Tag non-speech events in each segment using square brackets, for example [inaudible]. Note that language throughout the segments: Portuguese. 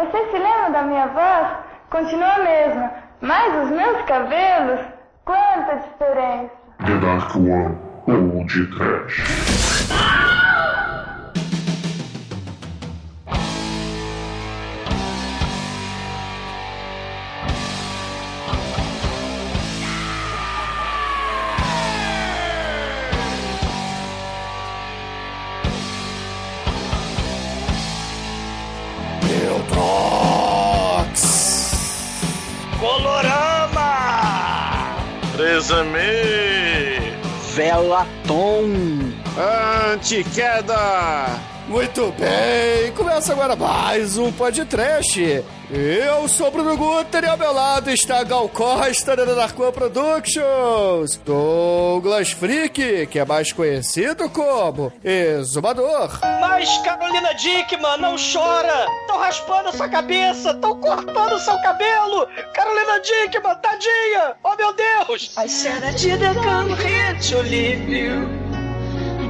Você se lembra da minha voz? Continua a mesma, mas os meus cabelos, quanta diferença! The Dark One ou de Trash. Exame! Velaton. Antiqueda! Muito bem, começa agora mais um podcast. Eu sou o Bruno Guter e ao meu lado está Gal Costa da Narcoa Productions, Douglas Freak, que é mais conhecido como Exumador. Mas Carolina Dickman, não chora! Estão raspando a sua cabeça, estão cortando o seu cabelo! Carolina Dickman, tadinha! Oh meu Deus! I said I didn't come here to leave you.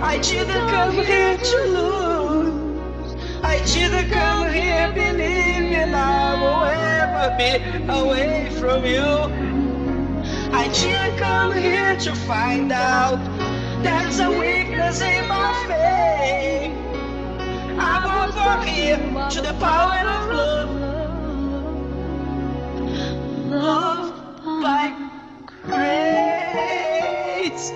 I didn't come here to lose. I didn't come here believing I will ever be away from you. I didn't come here to find out there's a weakness in my faith. I'm over here to the power of love. Love by grace.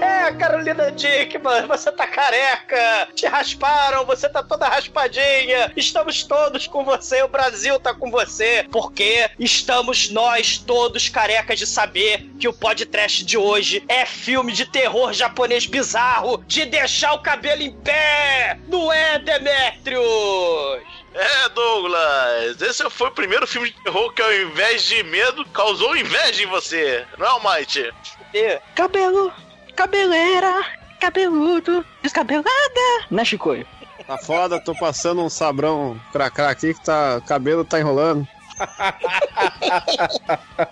É, Carolina Dickman, você tá careca, te rasparam, você tá toda raspadinha, estamos todos com você, o Brasil tá com você, porque estamos nós todos carecas de saber que o podcast de hoje é filme de terror japonês bizarro, de deixar o cabelo em pé, não é, Demetrius? É, Douglas, esse foi o primeiro filme de terror que ao invés de medo, causou inveja em você, não é, Almighty? Cabelo, cabeleira, cabeludo, descabelada. Né, Chicoio? Tá foda, tô passando um sabrão cracrá aqui que tá, cabelo tá enrolando.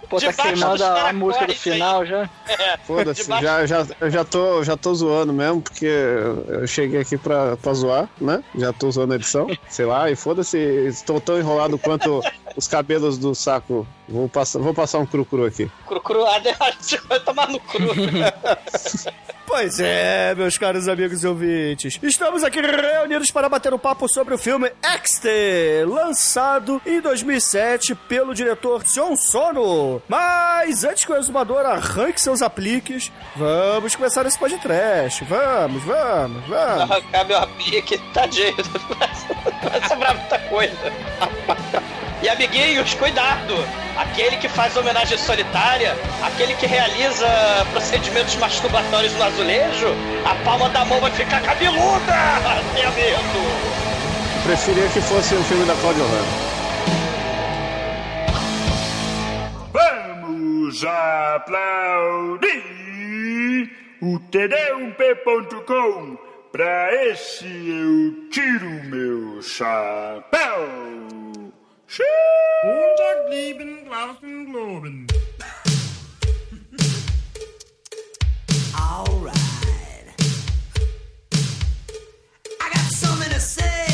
Pô, tá queimando dos a, música do caracóis aí. final já. Foda-se, Debaixo- já, já, eu já, tô, já tô zoando mesmo, porque eu cheguei aqui pra, pra zoar, né? Já tô zoando a edição, sei lá, e foda-se, estou tão enrolado quanto os cabelos do saco. Vou passar, vou passar um cru-cru aqui. Cru, cru, [laughs] ah, vai tomar no cru. [laughs] Pois é, meus caros amigos e ouvintes. Estamos aqui reunidos para bater um papo sobre o filme Exter, lançado em 2007 pelo diretor Sion Sono. Mas antes que o exumador arranque seus apliques, vamos começar esse podcast. Vamos, vamos, vamos. arrancar meu aplique, tadinho. [laughs] Vai sobrar muita coisa. E amiguinhos, cuidado! Aquele que faz homenagem solitária, aquele que realiza procedimentos masturbatórios no azulejo, a palma da mão vai ficar cabeluda! [laughs] Tenha medo! Preferia que fosse um filme da Claudio Hanna. Vamos aplaudir o td1p.com. Pra esse eu tiro meu chapéu. Tschüss. Montag blieben draußen Globen. All right. I got something to say.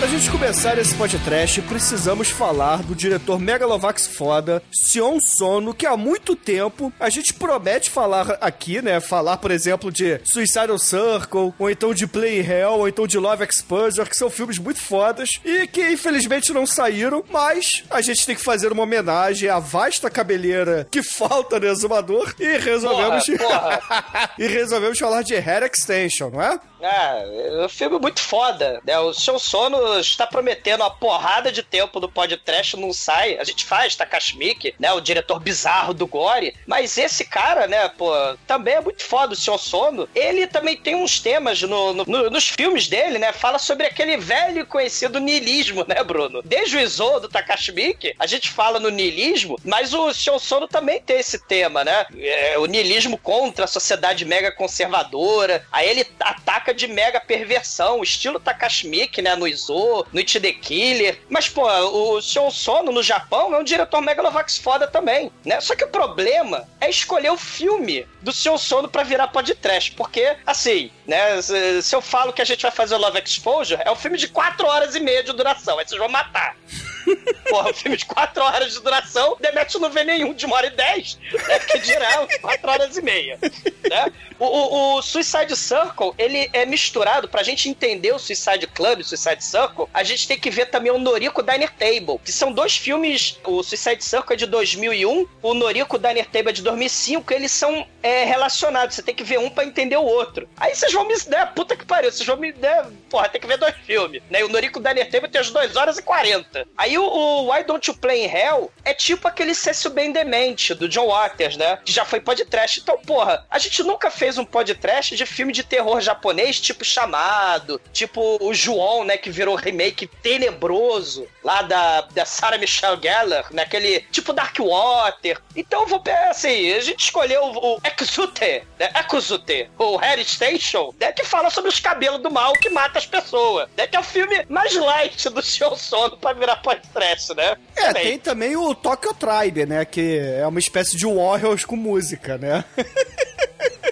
Pra gente começar esse podcast, precisamos falar do diretor Megalovax foda, Sion Sono, que há muito tempo a gente promete falar aqui, né? Falar, por exemplo, de Suicidal Circle, ou então de Play Hell, ou então de Love Exposure, que são filmes muito fodas e que infelizmente não saíram, mas a gente tem que fazer uma homenagem à vasta cabeleira que falta no exumador e resolvemos. Porra, [laughs] e resolvemos falar de Hair Extension, não é? É, é um filme muito foda, né? O seu sono está prometendo uma porrada de tempo do podcast, não sai. A gente faz Takashi Miike, né? O diretor bizarro do Gore. Mas esse cara, né, pô, também é muito foda, o seu sono. Ele também tem uns temas no, no- no- nos filmes dele, né? Fala sobre aquele velho e conhecido niilismo, né, Bruno? Desde o Izo do Takashi Miike, a gente fala no niilismo, mas o seu sono também tem esse tema, né? É, o niilismo contra a sociedade mega conservadora. Aí ele ataca de mega perversão, estilo Takashi Miike, né, no Izo, no It the Killer. Mas, pô, o Sion Sono no Japão é um diretor Megalovax foda também, né? Só que o problema é escolher o filme do Sion Sono pra virar podcast, porque, assim, né, se se eu falo que a gente vai fazer o Love Exposure, é um filme de 4 horas e meia de duração, aí vocês vão matar. Porra, um filme de 4 horas de duração, Demet não vê nenhum de 1 hora e 10, né? Que dirá 4 horas e meia. Né? O, o- o Suicide Circle, ele é misturado, pra gente entender o Suicide Club, o Suicide Circle, a gente tem que ver também o Noriko Diner Table, que são dois filmes, o Suicide Circle é de 2001, o Noriko Diner Table é de 2005, eles são é, relacionados, você tem que ver um pra entender o outro. Aí vocês vão me... Né, puta que pariu, vocês vão me... Né, porra, tem que ver dois filmes, né? O Noriko Diner Table tem as 2 horas e 40. Aí o, Why Don't You Play in Hell é tipo aquele Cécio Bem Demente, do John Waters, né? Que já foi podcast. Então, porra, a gente nunca fez um podcast de filme de terror japonês, tipo Chamado, tipo o João, né? Que virou remake tenebroso lá da, da Sarah Michelle Gellar, naquele tipo Dark Water. Então, vou assim, a gente escolheu o, o Exute, né? Exute, o Harry Station, né? Que fala sobre os cabelos do mal que mata as pessoas, né? Que é o filme mais light do seu sono pra virar podcast, né? É, Bem, tem também o Tokyo Tribe, né? Que é uma espécie de Warriors com música, né?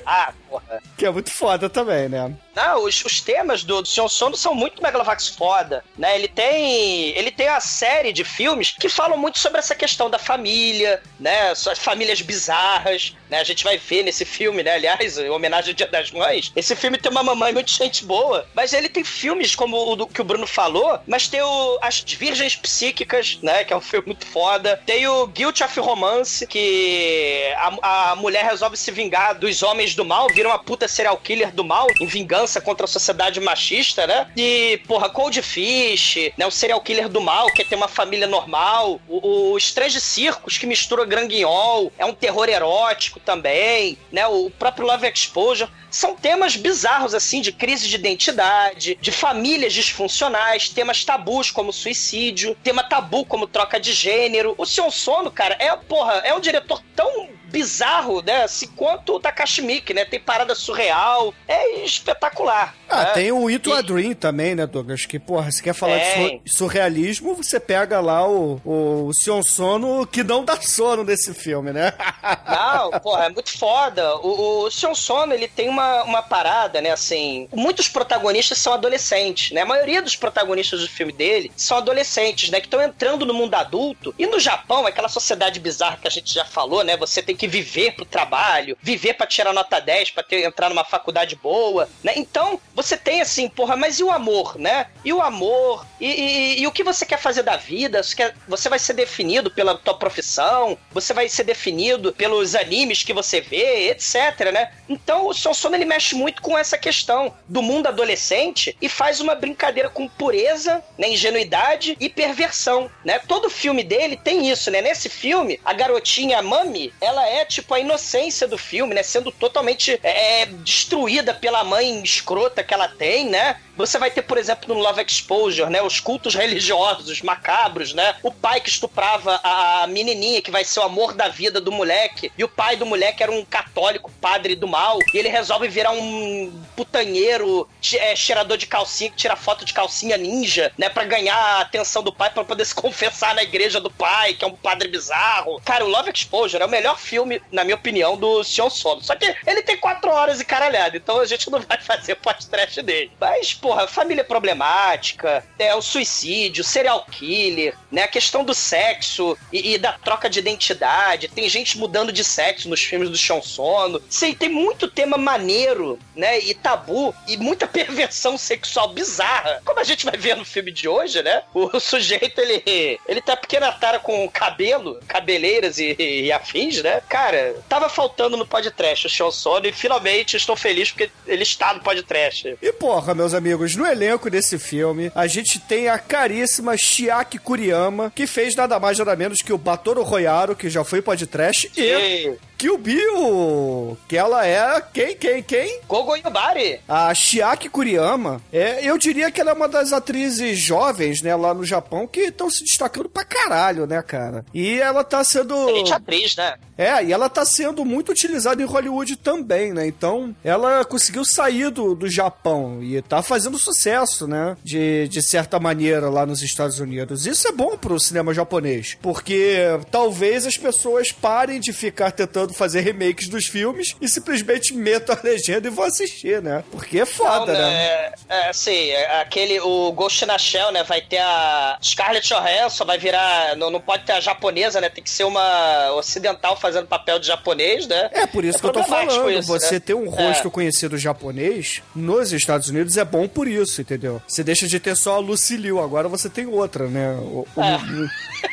Ah, porra. que é muito foda também, né? Não, os, os temas do, do Senhor Sono são muito Megalovax foda, né? Ele tem, ele tem a série de filmes que falam muito sobre essa questão da família, né? As famílias bizarras, né? A gente vai ver nesse filme, né? Aliás, em homenagem ao Dia das Mães, esse filme tem uma mamãe muito gente boa, mas ele tem filmes como o do, que o Bruno falou, mas tem o As Virgens Psíquicas, né? Que é um filme muito foda. Tem o Guilt of Romance, que a, a mulher resolve se vingar dos homens do mal, vira uma puta serial killer do mal, em vingança contra a sociedade machista, né? E, porra, Cold Fish, né? O serial killer do mal, que é ter uma família normal. O, o Strange Circus, que mistura granguinhol, é um terror erótico também, né? O próprio Love Exposure. São temas bizarros, assim, de crise de identidade, de famílias disfuncionais, temas tabus como suicídio, tema tabu como troca de gênero. O Sion Sono, cara, é, porra, é um diretor tão bizarro, né? Assim, quanto o Takashi Miike, né? Tem parada surreal, é espetacular. Ah, né? tem o It E- a Dream também, né, Douglas? Que, porra, se quer falar de Tem. surrealismo, você pega lá o, o Sion Sono, que não dá sono nesse filme, né? [laughs] Não, porra, é muito foda. O, o Sion Sono, ele tem uma, uma parada, né, assim... Muitos protagonistas são adolescentes, né? A maioria dos protagonistas do filme dele são adolescentes, né? Que estão entrando no mundo adulto. E no Japão, aquela sociedade bizarra que a gente já falou, né? Você tem que viver pro trabalho, viver pra tirar nota 10, pra ter, entrar numa faculdade boa, né? Então, você tem assim, porra, mas e o amor, né? E o amor? E, e- e o que você quer fazer da vida? Você, quer- você vai ser definido pela tua profissão? Você vai ser definido pelos animes que você vê, etc, né? Então, o Son Sono, ele mexe muito com essa questão do mundo adolescente e faz uma brincadeira com pureza, né? Ingenuidade e perversão, né? Todo filme dele tem isso, né? Nesse filme, a garotinha Mami, ela é tipo a inocência do filme, né? Sendo totalmente é, destruída pela mãe escrota que ela tem, né? Você vai ter, por exemplo, no Love Exposure, né? Os cultos religiosos, macabros, né? O pai que estuprava a menininha, que vai ser o amor da vida do moleque. E o pai do moleque era um católico, padre do mal. E ele resolve virar um putanheiro, é, cheirador de calcinha, que tira foto de calcinha ninja, né? Pra ganhar a atenção do pai, pra poder se [laughs] confessar na igreja do pai, que é um padre bizarro. Cara, o Love Exposure é o melhor filme, na minha opinião, do Sion Sono. Só que ele tem quatro horas e caralhado, então a gente não vai [laughs] fazer podcast dele. Mas, porra, família problemática, é o suicídio, serial killer, né? A questão do sexo e, e da troca de identidade. Tem gente mudando de sexo nos filmes do Sion Sono. Sim, tem muito tema maneiro, né? E tabu e muita [laughs] perversão sexual bizarra. Como a gente vai ver no filme de hoje, né? O sujeito, ele, ele tá pequena tara com cabelo, cabeleiras e, e afins, né? Cara, tava faltando no podcast o Sion Sono e finalmente estou feliz porque ele está no podcast. E porra, meus amigos, no elenco desse filme, a gente tem a caríssima Chiaki Kuriyama, que fez nada mais nada menos que o Batoro Royaro, que já foi podcast, E Kill Bill, que ela é quem, quem, quem? Gogo Yubari. A Chiaki Kuriyama, é, eu diria que ela é uma das atrizes jovens, né, lá no Japão, que estão se destacando pra caralho, né, cara? E ela tá sendo... Excelente atriz, né? É, e ela tá sendo muito utilizada em Hollywood também, né? Então, ela conseguiu sair do, do Japão e tá fazendo sucesso, né? De, de certa maneira lá nos Estados Unidos. Isso é bom pro cinema japonês, porque talvez as pessoas parem de ficar tentando fazer remakes dos filmes e simplesmente metam a legenda e vão assistir, né? Porque é foda, Não, né? É, é, assim, é, aquele, o Ghost in a Shell, né, vai ter a Scarlett Johansson, vai virar, não, não pode ter a japonesa, né, tem que ser uma ocidental fazendo papel de japonês, né? É por isso É que eu tô falando. isso, você né? ter um rosto É. conhecido japonês nos Estados Unidos é bom por isso, entendeu? Você deixa de ter só a Lucy Liu, agora você tem outra, né? O- o- [laughs]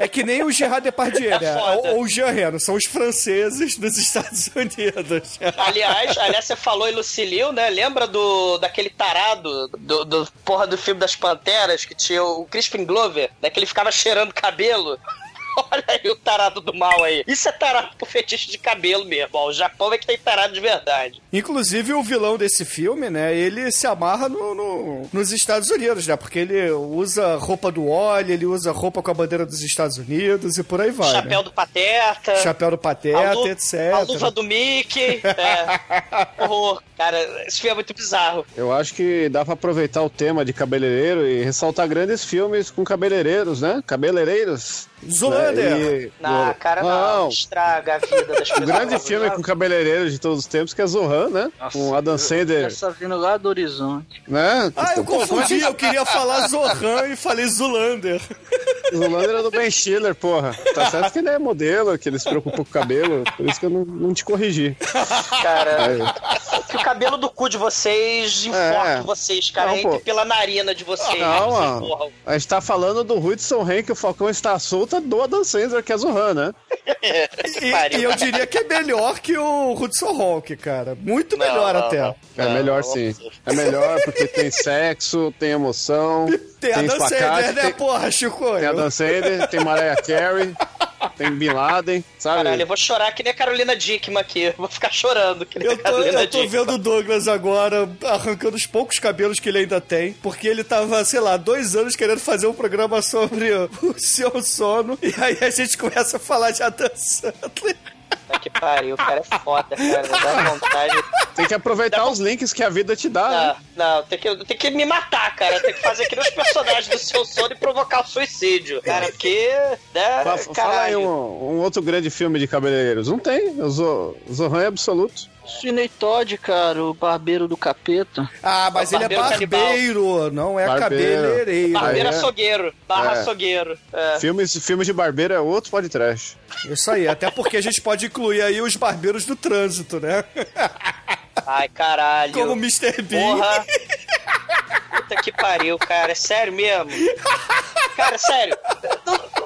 É que nem o Gerard Depardieu, né? foda. Ou o Jean Reno, são os franceses dos Estados [laughs] Unidos. Aliás, aliás, você falou em Lucilio, né? Lembra do daquele tarado do, do porra do filme das Panteras que tinha o Crispin Glover, né? Que ele ficava cheirando cabelo. [laughs] Olha aí o tarado do mal aí. Isso é tarado por fetiche de cabelo mesmo. Ó, o Japão é que tem tarado de verdade. Inclusive, o vilão desse filme, né? Ele se amarra no, no- nos Estados Unidos, né? Porque ele usa roupa do óleo, ele usa roupa com a bandeira dos Estados Unidos e por aí vai. Chapéu né? do Pateta. Chapéu do a, Pateta, lu- etc. a luva do Mickey. É. [laughs] Horror. Cara, esse filme é muito bizarro. Eu acho que dá pra aproveitar o tema de cabeleireiro e ressaltar grandes filmes com cabeleireiros, né? Cabeleireiros. Zulander. Né? E- Ah, cara, não, Não. Estraga a vida das [laughs] pessoas. grande filme com cabeleireiro de todos os tempos, que é Zohan, né? com Adam Sandler, Essa vindo lá do horizonte. né? Ah, eu é confundi, eu queria falar Zohan e falei Zulander. Zulander era do Ben Stiller, porra. Tá certo que ele é modelo, que ele se preocupa com o cabelo, por isso que eu não, não te corrigi. Cara, Aí. que o cabelo do cu de vocês enforque É. vocês, cara. Não, pela narina de vocês. Não, vocês morram. a gente tá falando do Hudson que o Falcão está solta do Adam Sandler, que é Zohan, né? E, e eu diria que é melhor que o Hudson Hawk, cara. Muito Não, melhor não, até. não. É Não, melhor não, sim. É melhor porque tem [laughs] sexo, tem emoção, Tem a Dan Sandler, né, tem, porra, Chico? tem a Dan Sandler, tem Mariah Carey, tem Bin Laden, sabe? Caralho, eu vou chorar que nem a Carolina Dickman aqui. Eu vou ficar chorando que nem Eu a tô, Carolina eu tô Dickman. vendo o Douglas agora arrancando os poucos cabelos que ele ainda tem, porque ele tava, sei lá, dois anos querendo fazer um programa sobre o seu sono, e aí a gente começa a falar de Adam Sandler. Puta que pariu, o cara é foda, cara. Dá vontade. Tem que aproveitar os links que a vida te dá, né? Não, não, tem que, tem que me matar, cara. Tem que fazer aqui nos personagens do seu sono e provocar o suicídio. Cara, porque. Né, Fa- Fala aí um, um outro grande filme de cabeleireiros. Não tem, o Zo- Zohan é absoluto. Cine Todd, cara, o barbeiro do capeta. Ah, mas É ele é barbeiro barbeiro, não é Barbeiro. cabeleireiro. Barbeiro Aí é. açougueiro. Barra É. açougueiro. É. Filmes, filmes de barbeiro é outro podcast. Isso aí, até porque a gente pode incluir aí os barbeiros do trânsito, né? Ai, caralho. Como o Mr. Bean. Porra. Puta que pariu, cara. É sério mesmo? Cara, sério.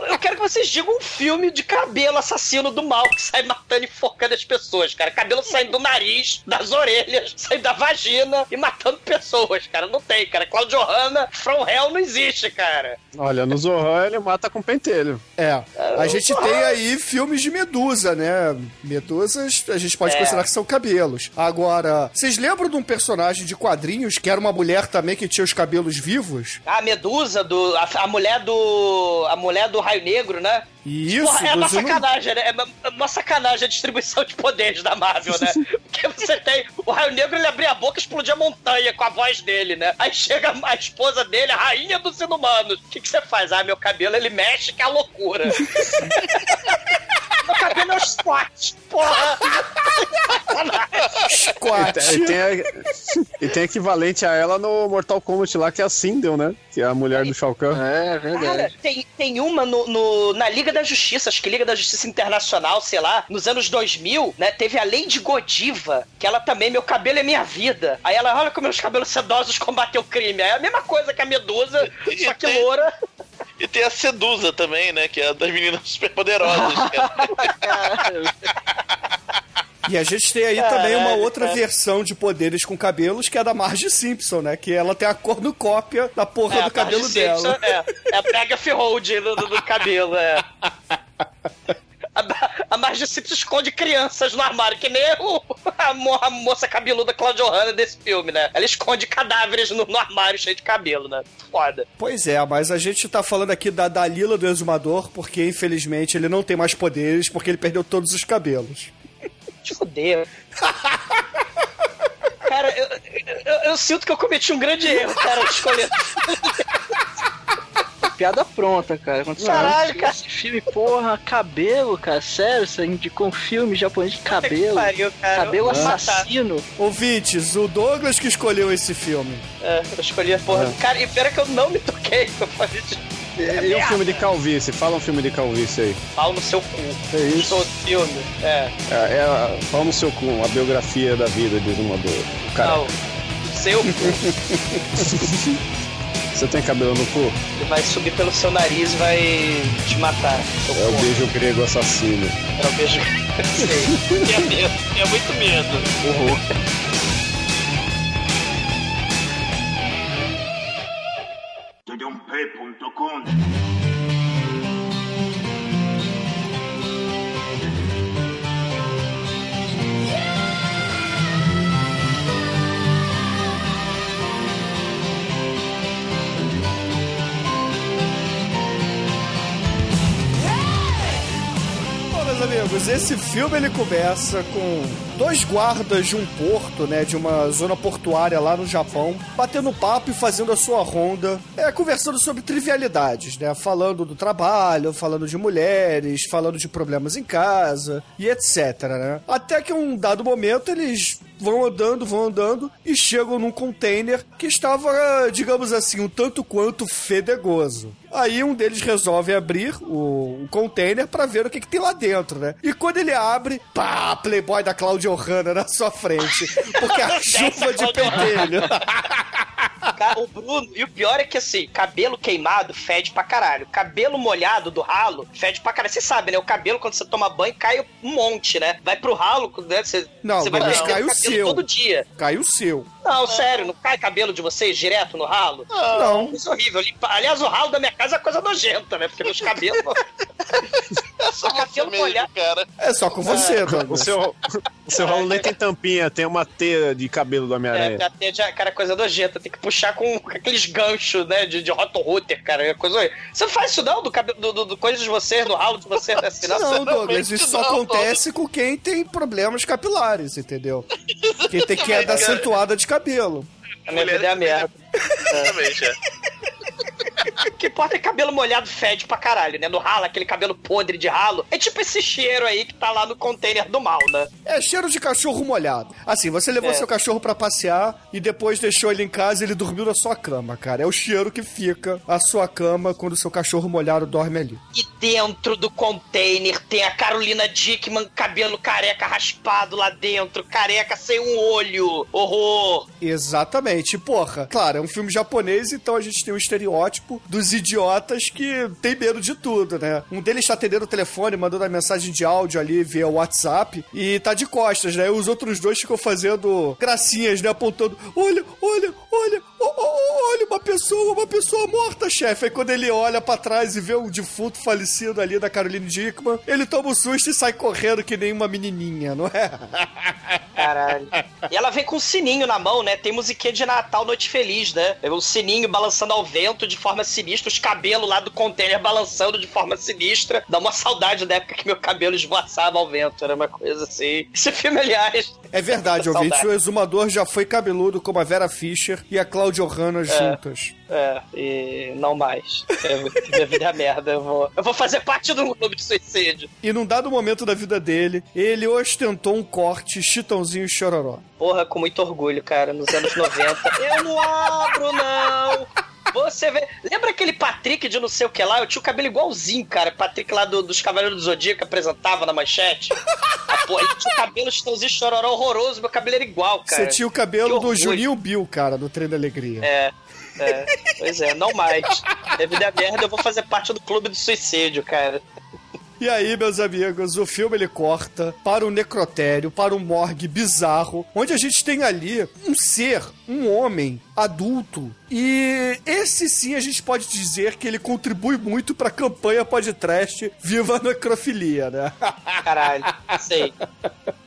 Eu- quero que vocês digam um filme de cabelo assassino do mal que sai matando e enforcando as pessoas, cara. Cabelo saindo do nariz, das orelhas, saindo da vagina e matando pessoas, cara. Não tem, cara. Claudio Hanna, From Hell não existe, cara. Olha, no Zohan ele mata com pentelho. É, a gente tem aí filmes de medusa, né? Medusas a gente pode É. considerar que são cabelos. Agora, vocês lembram de um personagem de quadrinhos que era uma mulher também que tinha os cabelos vivos? A Medusa, do, a, a mulher do. A mulher do Raio Negro, né? Isso, Porra, é uma sacanagem, né? É uma, é uma sacanagem a distribuição de poderes da Marvel, né? [laughs] Porque você tem. O Raio Negro ele abria a boca e explodia a montanha com a voz dele, né? Aí chega a esposa dele, a rainha dos inumanos. O que, que você faz? Ah, meu cabelo ele mexe que é a loucura. [laughs] meu cabelo é o squat. Porra! Squat. E tem, a- e tem equivalente a ela no Mortal Kombat lá, que é a Sindel, né? Que é a mulher do Shao Kahn. É, Cara, verdade. tem, tem uma no, no- na Liga da Justiça, acho que Liga da Justiça Internacional, sei lá, nos anos 2000, né? Teve a Lady Godiva, que ela também, meu cabelo é minha vida. Aí ela, olha como meus cabelos sedosos combatem o crime. É a mesma coisa que a Medusa, E só que loura. E tem a Sedusa também, né? Que é a das meninas [laughs] superpoderosas. cara. [laughs] E a gente tem aí Caralho, também uma outra cara. versão de poderes com cabelos, que é a da Marge Simpson, né? Que ela tem a cornucópia da porra É, do cabelo Marge Simpson dela. É, é a Pega Hold do, do, do cabelo, é. [laughs] A, a Marge Simpson esconde crianças no armário, que nem o, a, mo- a moça cabeluda Claudio Hanna desse filme, né? Ela esconde cadáveres no, no armário cheio de cabelo, né? Foda. Pois é, mas a gente tá falando aqui da Dalila do Exumador, porque infelizmente ele não tem mais poderes, porque ele perdeu todos os cabelos. Te fudeu. Cara, eu, eu- eu sinto que eu cometi um grande erro, cara, de escolher. [laughs] Piada pronta, cara. Quando você Caralho, assiste cara. Esse filme, porra, cabelo, cara. Sério, você indicou um filme japonês de cabelo. pariu, cara. Cabelo assassino. Ouvintes, o Douglas que escolheu esse filme. É, eu escolhi a porra. Cara, e pera que eu não me toquei. Eu falei de E, e um filme de calvície? Fala um filme de calvície aí. pau no seu cu. É isso. Sou filme. É. É, é fala no seu cu, a biografia da vida de Zumador. O cara, Não. Seu cu. [laughs] você tem cabelo no cu? Ele vai subir pelo seu nariz e vai te matar. Seu É o beijo grego assassino. É o beijo. [laughs] Sei. Tinha medo. Tinha muito medo. Horror. Tedump.com amigos, esse filme ele começa com dois guardas de um porto, né, de uma zona portuária lá no Japão, batendo papo e fazendo a sua ronda, é, conversando sobre trivialidades, né, falando do trabalho, falando de mulheres, falando de problemas em casa e etc, né. Até que um dado momento eles vão andando, vão andando e chegam num container que estava, digamos assim, um tanto quanto fedegoso. Aí um deles resolve abrir o, o container pra ver o que, que tem lá dentro, né? E quando ele abre, pá, Playboy da Claudia Hanna na sua frente. Porque a [laughs] chuva de pentelho. [laughs] Cara, o Bruno, e o pior é que assim, cabelo queimado fede pra caralho. Cabelo molhado do ralo fede pra caralho. Você sabe, né? O cabelo, quando você toma banho, cai um monte, né? Vai pro ralo, né? Você, Não, você vai mas cai o cabelo seu. todo dia. Cai o seu. Não, sério, não cai cabelo de vocês direto no ralo? Não. Isso é horrível. Limpa- Aliás, o ralo da minha casa é coisa nojenta, né? Porque meus cabelos. [laughs] É só Cabelo mesmo, molhado. cara. É só com você, O Douglas. seu, o seu rolo nem tem tampinha, tem uma teia de cabelo do É, Homem-Aranha. pra ter já, cara, coisa nojenta. Tem que puxar com, com aqueles ganchos, né? De, de hot router, cara. É coisa. Você não faz isso não? Do, cabelo, do, do, do coisa de vocês, do ralo de vocês, né? Assim, [laughs] Não, Douglas, isso só não, acontece com quem tem problemas capilares, entendeu? Quem tem queda acentuada de cabelo. A minha vida é a merda. Exatamente, é. O [laughs] que importa é cabelo molhado fede pra caralho, né? No ralo, aquele cabelo podre de ralo. É tipo esse cheiro aí que tá lá no container do mal, né? É cheiro de cachorro molhado. Assim, você levou É. seu cachorro pra passear e depois deixou ele em casa e ele dormiu na sua cama, cara. É o cheiro que fica a sua cama quando seu cachorro molhado dorme ali. E dentro do container tem a Carolina Dickman, cabelo careca raspado lá dentro, careca sem um olho. Horror! Exatamente. Porra, claro, é um filme japonês, então a gente tem um estereótipo dos idiotas que tem medo de tudo, né? Um deles tá atendendo o telefone, mandando a mensagem de áudio ali via WhatsApp e tá de costas, né? E os outros dois ficam fazendo gracinhas, né? Apontando: olha, olha, olha, olha, uma pessoa, uma pessoa morta, chefe. Aí quando ele olha pra trás e vê um defunto falecido ali da Caroline Dickman, ele toma um susto e sai correndo que nem uma menininha, não é? [laughs] Caralho. E ela vem com um sininho na mão, né? Tem musiquinha de Natal, Noite Feliz, né? É um sininho balançando ao vento de forma sinistra, os cabelos lá do container balançando de forma sinistra. Dá uma saudade da época que meu cabelo esvoaçava ao vento. Era uma coisa assim. Esse filme, aliás. É verdade, [laughs] ouvinte. O exumador já foi cabeludo como a Vera Fischer e a Claudia Hanna juntas. É, e não mais. É, minha vida é merda. Eu vou, eu vou fazer parte do clube de suicídio. E num dado momento da vida dele, ele ostentou um corte chitãozinho e chororó. Porra, com muito orgulho, cara, nos anos 90. Eu não abro, não! Você vê. Lembra aquele Patrick de não sei o que lá? Eu tinha o cabelo igualzinho, cara. Patrick lá do- dos Cavaleiros do Zodíaco que apresentava na manchete. Ah, pô, ele tinha o cabelo chitãozinho chororó horroroso, meu cabelo era igual, cara. Você tinha o cabelo do. Juninho Bill, cara, do Trem da Alegria. É, é, pois é, não mais. Vida é merda, eu vou fazer parte do clube do suicídio, cara. E aí, meus amigos, o filme ele corta para um necrotério, para um morgue bizarro, onde a gente tem ali um ser, um homem adulto. E esse sim a gente pode dizer que ele contribui muito pra campanha podcast Viva a Necrofilia, né? [laughs] Caralho, sei.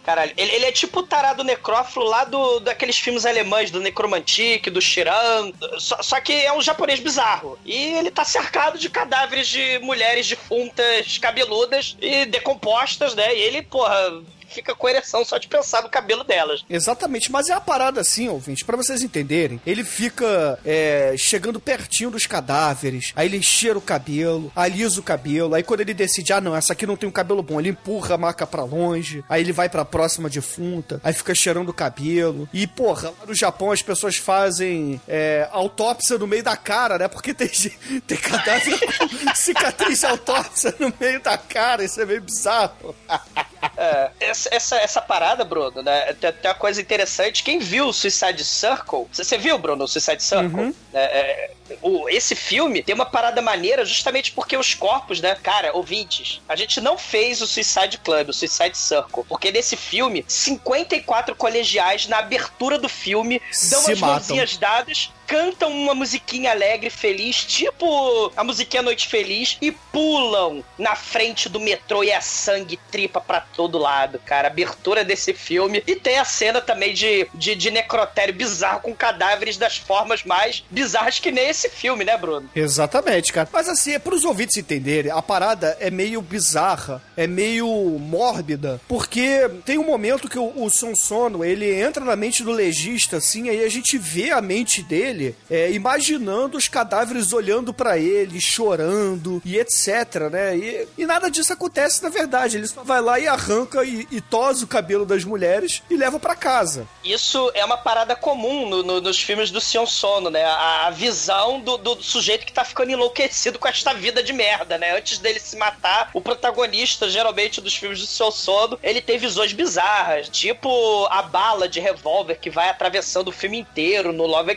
Caralho, ele, ele é tipo o tarado necrófilo lá do, daqueles filmes alemães, do Necromantique, do Shiran. Só, só que é um japonês bizarro. E ele tá cercado de cadáveres de mulheres defuntas, cabeludas e decompostas, né? E ele, porra, fica com ereção só de pensar no cabelo delas. Exatamente, mas é a parada assim, ouvinte, pra vocês entenderem. Ele fica é, chegando pertinho dos cadáveres, aí ele cheira o cabelo, alisa o cabelo, aí quando ele decide, ah não, essa aqui não tem um cabelo bom, ele empurra a maca pra longe, aí ele vai pra próxima defunta, aí fica cheirando o cabelo. E, porra, lá no Japão as pessoas fazem é, autópsia no meio da cara, né? Porque tem, [laughs] tem cadáver com cicatriz autópsia no meio da cara, isso é meio bizarro. [laughs] É, essa, essa, essa parada, Bruno, né? Tem, tem uma coisa interessante. Quem viu o Suicide Circle? Você viu, Bruno, o Suicide Circle? É, é, o, esse filme tem uma parada maneira justamente porque os corpos, né? Cara, ouvintes, a gente não fez o Suicide Club, o Suicide Circle, porque nesse filme, 54 colegiais na abertura do filme dão Se as mãozinhas dadas, cantam uma musiquinha alegre, feliz, tipo a musiquinha Noite Feliz, e pulam na frente do metrô e é sangue tripa pra todo lado, cara. Abertura desse filme. E tem a cena também de, de, de necrotério bizarro com cadáveres das formas mais bizarras que nem esse filme, né, Bruno? Exatamente, cara. Mas assim, é pros ouvintes entenderem, a parada é meio bizarra, é meio mórbida, porque tem um momento que o, o Son Sono, ele entra na mente do legista, assim, aí a gente vê a mente dele é, imaginando os cadáveres olhando pra ele, chorando e etc, né? E, e nada disso acontece na verdade. Ele só vai lá e arranca e, e tosa o cabelo das mulheres e leva pra casa. Isso é uma parada comum no- no- nos filmes do Sion Sono, né? A, a visão do, do sujeito que tá ficando enlouquecido com esta vida de merda, né? Antes dele se matar, o protagonista, geralmente, dos filmes do Sion Sono, ele tem visões bizarras, tipo a bala de revólver que vai atravessando o filme inteiro no Love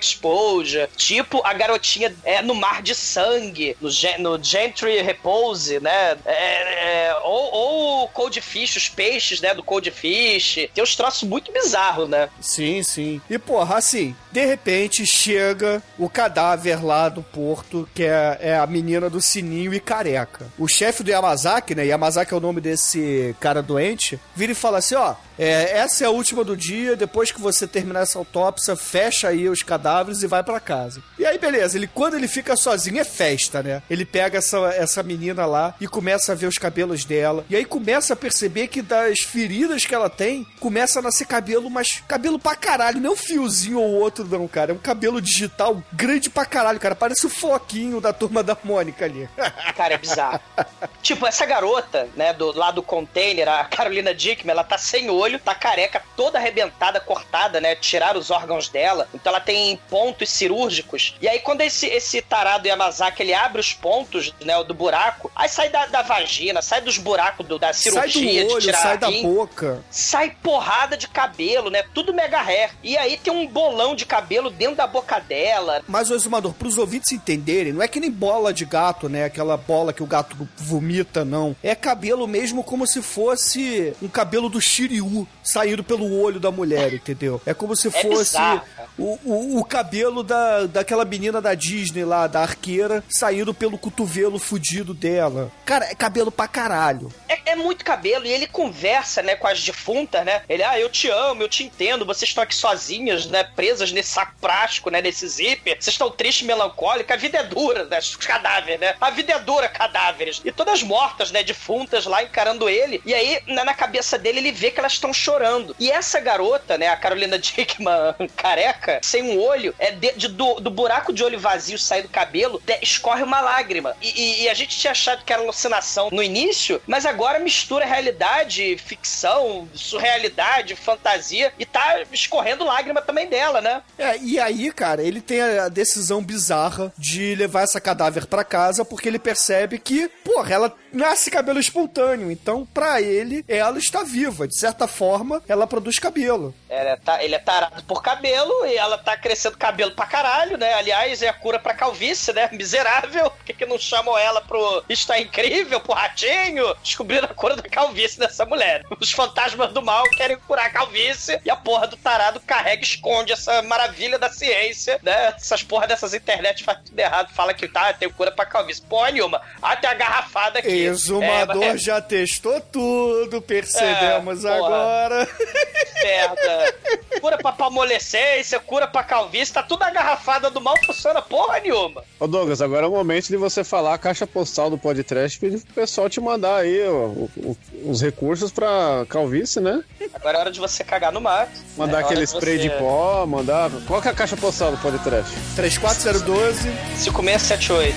Exposure, tipo a garotinha é, no mar de sangue, no, no Gentry Repose, né? É, é, ou, ou Cold Fish, os peixes, né? Do Cold Fish. Tem uns troços muito bizarros, né? Sim, sim. E, porra, assim, de repente chega o cadáver lá do porto, que é, é a menina do sininho e careca. O chefe do Yamazaki, né? Yamazaki é o nome desse cara doente, vira e fala assim: ó, é, essa é a última do dia, depois que você terminar essa autópsia, fecha aí os cadáveres e vai pra casa. E aí, beleza, ele quando ele fica sozinho é festa, né? Ele pega essa, essa menina lá e começa a ver os cabelos dela. E aí começa a perceber que das feridas que ela tem, começa a nascer cabelo, mas cabelo pra caralho, não é um fiozinho ou outro, não, cara. É um cabelo digital grande pra caralho, cara. Parece o floquinho da turma da Mônica ali. [laughs] Cara, é bizarro. tipo, essa garota, né, do, lá do container, a Carolina Dickman, ela tá sem olho, tá careca, toda arrebentada, cortada, né? Tiraram os órgãos dela. Então ela tem pontos cirúrgicos. E aí, quando esse, esse tarado Yamazaki, ele abre os pontos, né, do buraco, aí sai da, da vagina, sai dos buracos do- da sai cirurgia do de olho, tirar sai da boca. sai porrada de cabelo, né? Tudo mega hair. E aí tem um bolão de cabelo dentro da boca dela. Mas, ô Exumador, pros ouvintes entenderem, não é que nem bola de gato, né? Aquela bola que o gato vomita, não. É cabelo mesmo como se fosse um cabelo do Shiryu saindo pelo olho da mulher, entendeu? É como se É fosse bizarro, o, o, o cabelo da, daquela menina da Disney lá, da arqueira, saindo pelo cotovelo fudido dela. Cara, é cabelo pra caralho. É, é muito cabelo e ele conversa, né, com as defuntas, né? Ele, ah, eu te amo, eu te entendo, vocês estão aqui sozinhas, né, presas nesse saco prático, né, nesse zíper. Vocês estão tristes, melancólicas, a vida é dura, né, cadáveres, né? A vida é dura, cadáveres. E todas mortas, né, defuntas lá encarando ele. E aí, na, na cabeça dele, ele vê que elas estão chorando. E essa garota, né, a Carolina [laughs] Dickman careca, sem um olho, é de- de- do, do buraco de olho vazio sair do cabelo, de- escorre uma lágrima. E, e- e a gente tinha achado que era alucinação no início, mas agora mistura realidade, ficção, surrealidade, fantasia, e tá escorrendo lágrima também dela, né? É, e aí, cara, ele tem a decisão bizarra de levar essa cadáver pra casa porque ele percebe que, porra, ela nasce cabelo espontâneo. Então, pra ele, ela está viva. De certa forma, ela produz cabelo. Ele é, ta- ele é tarado por cabelo e ela tá crescendo cabelo cabelo pra caralho, né? Aliás, é a cura pra calvície, né? Miserável. Por que, que não chamam ela pro Está Incrível, pro Ratinho? Descobriram a cura da calvície dessa mulher. Os fantasmas do mal querem curar a calvície e a porra do tarado carrega e esconde essa maravilha da ciência, né? Essas porra dessas internet faz tudo errado. Fala que tá, tem cura pra calvície. Porra nenhuma. Ah, tem a garrafada aqui. Exumador É, já testou tudo, percebemos É, agora. merda. Cura pra palmolescência, cura pra calvície, tá tudo a garrafada do mal, funciona porra nenhuma. Ô Douglas, agora é o momento de você falar a caixa postal do podcast e pedir pro pessoal te mandar aí ó, o- o- os recursos pra calvície, né? Agora é hora de você cagar no mato. Mandar É aquele de spray você- de pó, mandar. Qual que é a caixa postal do podcast? 34012. 5678.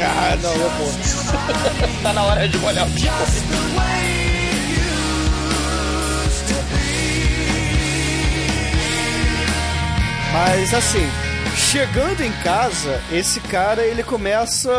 Ah, não, eu vou. [laughs] Tá na hora de molhar o biscoito. Mas assim, chegando em casa, esse cara ele começa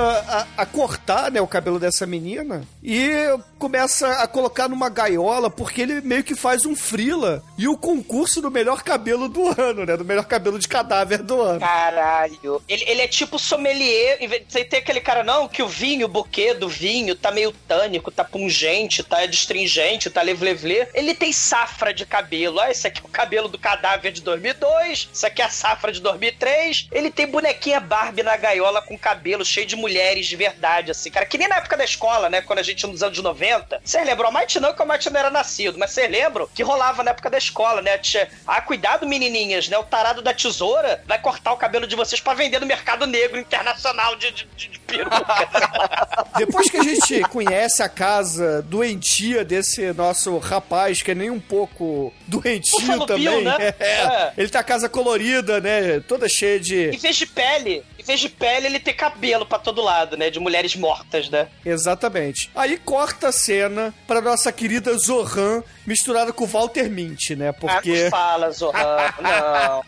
a, a cortar né, o cabelo dessa menina e começa a colocar numa gaiola porque ele meio que faz um frila e o concurso do melhor cabelo do ano, né? Do melhor cabelo de cadáver do ano. Caralho. Ele, ele é tipo sommelier. em vez- aquele cara, não, que o vinho, o buquê do vinho tá meio tânico, tá pungente, tá destringente, tá levlevlê. Ele tem safra de cabelo. Ah, esse aqui é o cabelo do cadáver de 2002. Isso aqui é a safra de 2003. Ele tem bonequinha Barbie na gaiola com cabelo cheio de mulheres de verdade, assim, cara. Que nem na época da escola, né? Quando a gente, nos anos 90. Vocês lembram? O Might não, que o Might não era nascido, mas vocês lembram que rolava na época da escola, né? Tinha, ah, cuidado, menininhas, né? O tarado da tesoura vai cortar o cabelo de vocês pra vender no mercado negro internacional de, de, de, de peruca. [laughs] Depois que a gente conhece a casa doentia desse nosso rapaz, que é nem um pouco doentio também. Né? [laughs] É. É. Ele tá a casa colorida, né? Toda cheia Em de. vez de pele, em vez de pele, ele tem cabelo pra todo lado, né? De mulheres mortas, né? Exatamente. Aí corta a cena pra nossa querida Zohan misturada com o Walter Mint, né? Ah, Porque. não fala, Zohan, [laughs] não.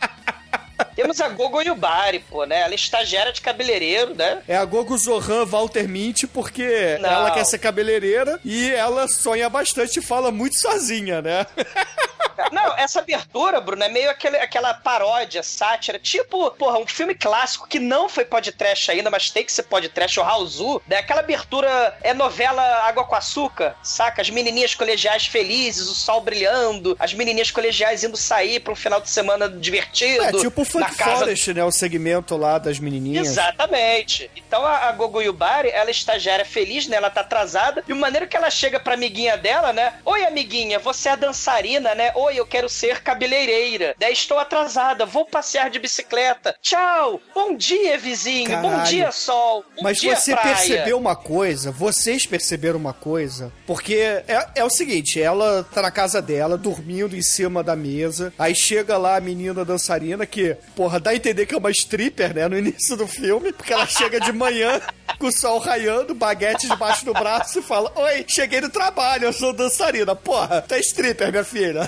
Temos a Gogo Yubari, pô, né? Ela é estagiária de cabeleireiro, né? É a Gogo Zohan Walter Mint, porque Não. ela quer ser cabeleireira e ela sonha bastante e fala muito sozinha, né? [laughs] Não, essa abertura, Bruno, é meio aquele, aquela paródia, sátira, tipo, porra, um filme clássico que não foi podcast ainda, mas tem que ser podcast, o Raulzu, né? Aquela abertura é novela Água com Açúcar, saca? As menininhas colegiais felizes, o sol brilhando, as menininhas colegiais indo sair pra um final de semana divertido. É tipo o Funk casa Forest, né? O segmento lá das menininhas. Exatamente. Então a, a Gogo Yubari, ela é estagiária feliz, né? Ela tá atrasada. E o maneiro que ela chega pra amiguinha dela, né? Oi, amiguinha, você é dançarina, né? Oi, eu quero ser cabeleireira. Daí estou atrasada, vou passear de bicicleta. Tchau. Bom dia, vizinho. Bom Caralho. dia, sol. Bom Mas dia, você praia. percebeu uma coisa, vocês perceberam uma coisa, porque é, é o seguinte, ela tá na casa dela, dormindo em cima da mesa, aí chega lá a menina dançarina, que, porra, dá a entender que é uma stripper, né, no início do filme, porque ela chega de manhã [laughs] com o sol raiando, baguete debaixo do braço e fala, oi, cheguei do trabalho, eu sou dançarina. Porra, tá stripper, minha filha.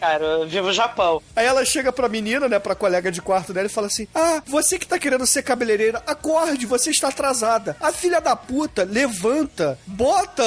Cara, eu vivo o Japão. Aí ela chega pra menina, né, pra colega de quarto dela e fala assim: Ah, você que tá querendo ser cabeleireira, acorde, você está atrasada. A filha da puta levanta, bota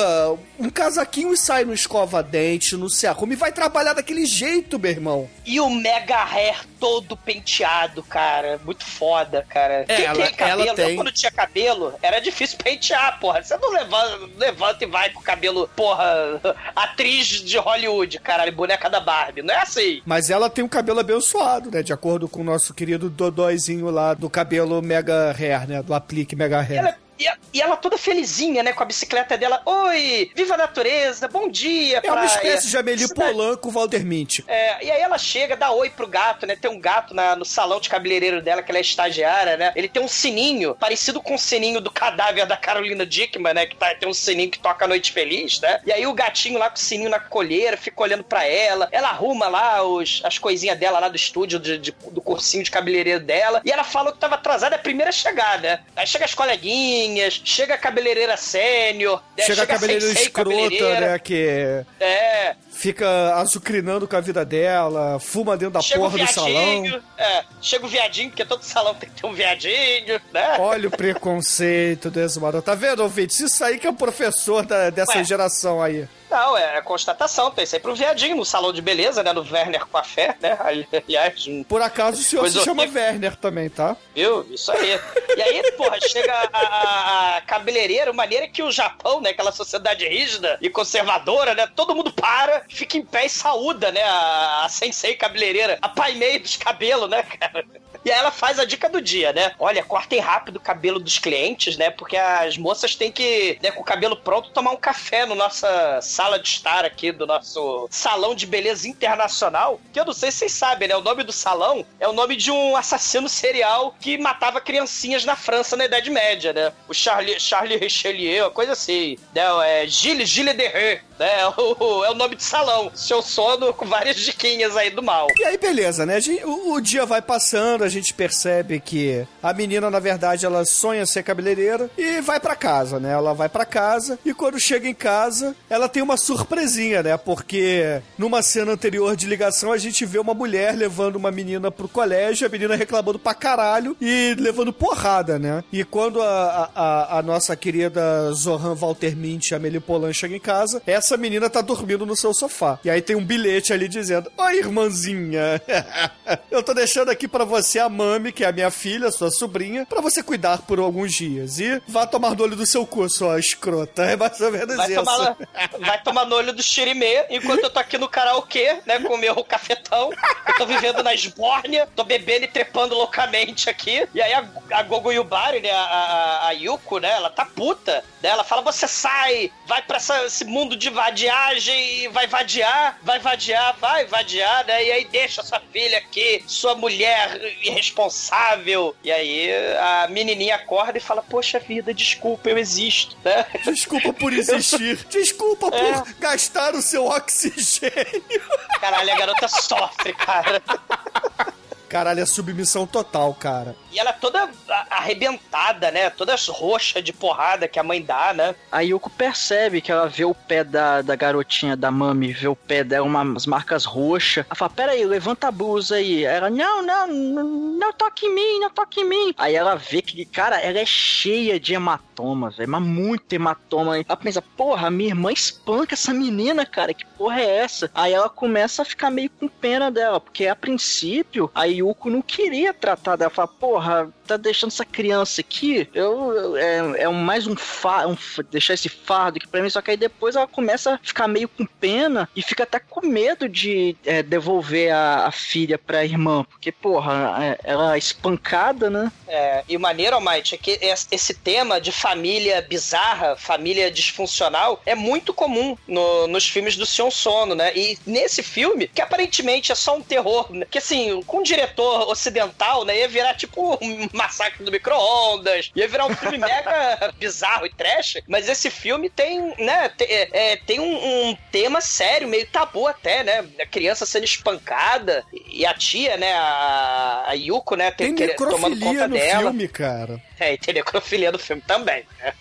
um casaquinho e sai no escova-dente, não se arruma e vai trabalhar daquele jeito, meu irmão. E o mega hair todo penteado, cara. Muito foda, cara. É, Quem ela- tem cabelo, ela tem. eu, quando tinha cabelo, era difícil pentear, porra. Você não levanta, levanta e vai com o cabelo, porra, [laughs] atriz de Hollywood, caralho, boneca da Barbie. Não é assim. Mas ela tem um cabelo abençoado, né? De acordo com o nosso querido Dodóizinho lá do cabelo Mega Hair, né? Do aplique Mega Hair. Ela, e, a- e ela toda felizinha, né, com a bicicleta dela. Oi, viva a natureza, bom dia, É uma praia. espécie de Amelie Polanco Walter Mint. É, e aí ela chega, dá oi pro gato, né? Tem um gato na- no salão de cabeleireiro dela, que ela é estagiária, né? Ele tem um sininho, parecido com o sininho do cadáver da Carolina Dickman, né? Que tá- tem um sininho que toca a Noite Feliz, né? E aí o gatinho lá com o sininho na colheira, fica olhando pra ela. Ela arruma lá os, as coisinhas dela lá do estúdio, de- de- do cursinho de cabeleireiro dela. E ela falou que tava atrasada, é a primeira a chegar, né? Aí chega as coleguinhas, chega a cabeleireira sênior, né? Chega a cabeleireira escrota, cabeleireira. né? Que É, fica azucrinando com a vida dela, fuma dentro da Chega porra do salão. é, chega o viadinho, porque todo salão tem que ter um viadinho, né? Olha o preconceito do exumador. Tá vendo, ouvinte? Isso aí que é o professor da- dessa Ué. geração aí. Não, é a constatação. Tem sempre um viadinho no salão de beleza, né? No Werner Coiffé, né? Aliás, [laughs] um Por acaso o senhor Coisa se chama horrível. Werner também, tá? Viu? Isso aí. E aí, porra, chega a, a, a cabeleireira, maneira que o Japão, né, aquela sociedade rígida e conservadora, né, todo mundo para, fica em pé e saúda, né, a, a sensei cabeleireira, a pai meio dos cabelos, né, cara? E aí ela faz a dica do dia, né? Olha, cortem rápido o cabelo dos clientes, né? Porque as moças têm que, né, com o cabelo pronto, tomar um café no nossa sala de estar aqui, do nosso salão de beleza internacional. Que eu não sei se vocês sabem, né? O nome do salão é o nome de um assassino serial que matava criancinhas na França na Idade Média, né? O Charlie, Charlie Richelieu, coisa assim. Né? É Gilles, Gilles de Ré, né? [laughs] É o, é o nome de salão. Seu sono com várias diquinhas aí do mal. E aí, beleza, né? Gente- o, o dia vai passando, a gente percebe que a menina, na verdade, ela sonha ser cabeleireira e vai pra casa, né? Ela vai pra casa e quando chega em casa, ela tem uma surpresinha, né? Porque numa cena anterior de ligação, a gente vê uma mulher levando uma menina pro colégio, a menina reclamando pra caralho e levando porrada, né? E quando a, a, a nossa querida Zohan Walter Mint, a Amelie Polan, chega em casa, essa menina tá dormindo no seu sofá. E aí tem um bilhete ali dizendo: Oi, irmãzinha, [laughs] eu tô deixando aqui pra você a Mami, que é a minha filha, sua sobrinha, pra você cuidar por alguns dias. E vá tomar no olho do seu cu, sua escrota. [laughs] É mais ou menos Vai isso. tomar, vai tomar no olho do Chirimê, enquanto eu tô aqui no karaokê, né, com o meu cafetão. Eu tô vivendo na esbórnia, tô bebendo e trepando loucamente aqui. E aí a, a Gogo Yubari, né, a, a, a Yuko, né, ela tá puta. Né, ela fala, você sai, vai pra essa- esse mundo de vadiagem, e vai vadiar, vai vadiar, vai vadiar, né, e aí deixa sua filha aqui, sua mulher irresponsável. E aí a menininha acorda e fala, poxa vida, desculpa, eu existo, né? Desculpa por existir. [laughs] Desculpa por gastar o seu oxigênio. Caralho, a garota sofre, cara. [laughs] Caralho, é submissão total, cara. E ela é toda arrebentada, né? Toda roxa de porrada que a mãe dá, né? A Yuko percebe que ela vê o pé da, da garotinha, da Mami, vê o pé dela, umas marcas roxas. Ela fala, pera aí, levanta a blusa aí. Ela, não, não, não, não toque em mim, não toque em mim. Aí ela vê que, cara, ela é cheia de hematoma, velho, mas muito hematoma. Ela pensa, porra, minha irmã espanca essa menina, cara, que porra é essa? Aí ela começa a ficar meio com pena dela, porque a princípio a Yuko não queria tratar dela. Fala, porra, tá deixando essa criança aqui, eu, é, é um- mais um fardo, deixar esse fardo aqui pra mim, só que aí depois ela começa a ficar meio com pena e fica até com medo de é, devolver a, a filha pra irmã, porque, porra, é- ela é espancada, né? É, e o maneiro, Almighty, é que es- esse tema de família bizarra, família disfuncional, é muito comum no- nos filmes do Sion Sono, né? E nesse filme, que aparentemente é só um terror, né? que assim, com um diretor ocidental, né, ia virar tipo [laughs] um massacre do micro-ondas, ia virar um filme mega [laughs] bizarro e trash, mas esse filme tem, né, te- é, é, tem um, um tema sério, meio tabu até, né? A criança sendo espancada e a tia, né, a, a Yuko, né, Tem querer- tomando necrofilia conta no dela. filme, cara. É, e tem [laughs] necrofilia no filme também. né?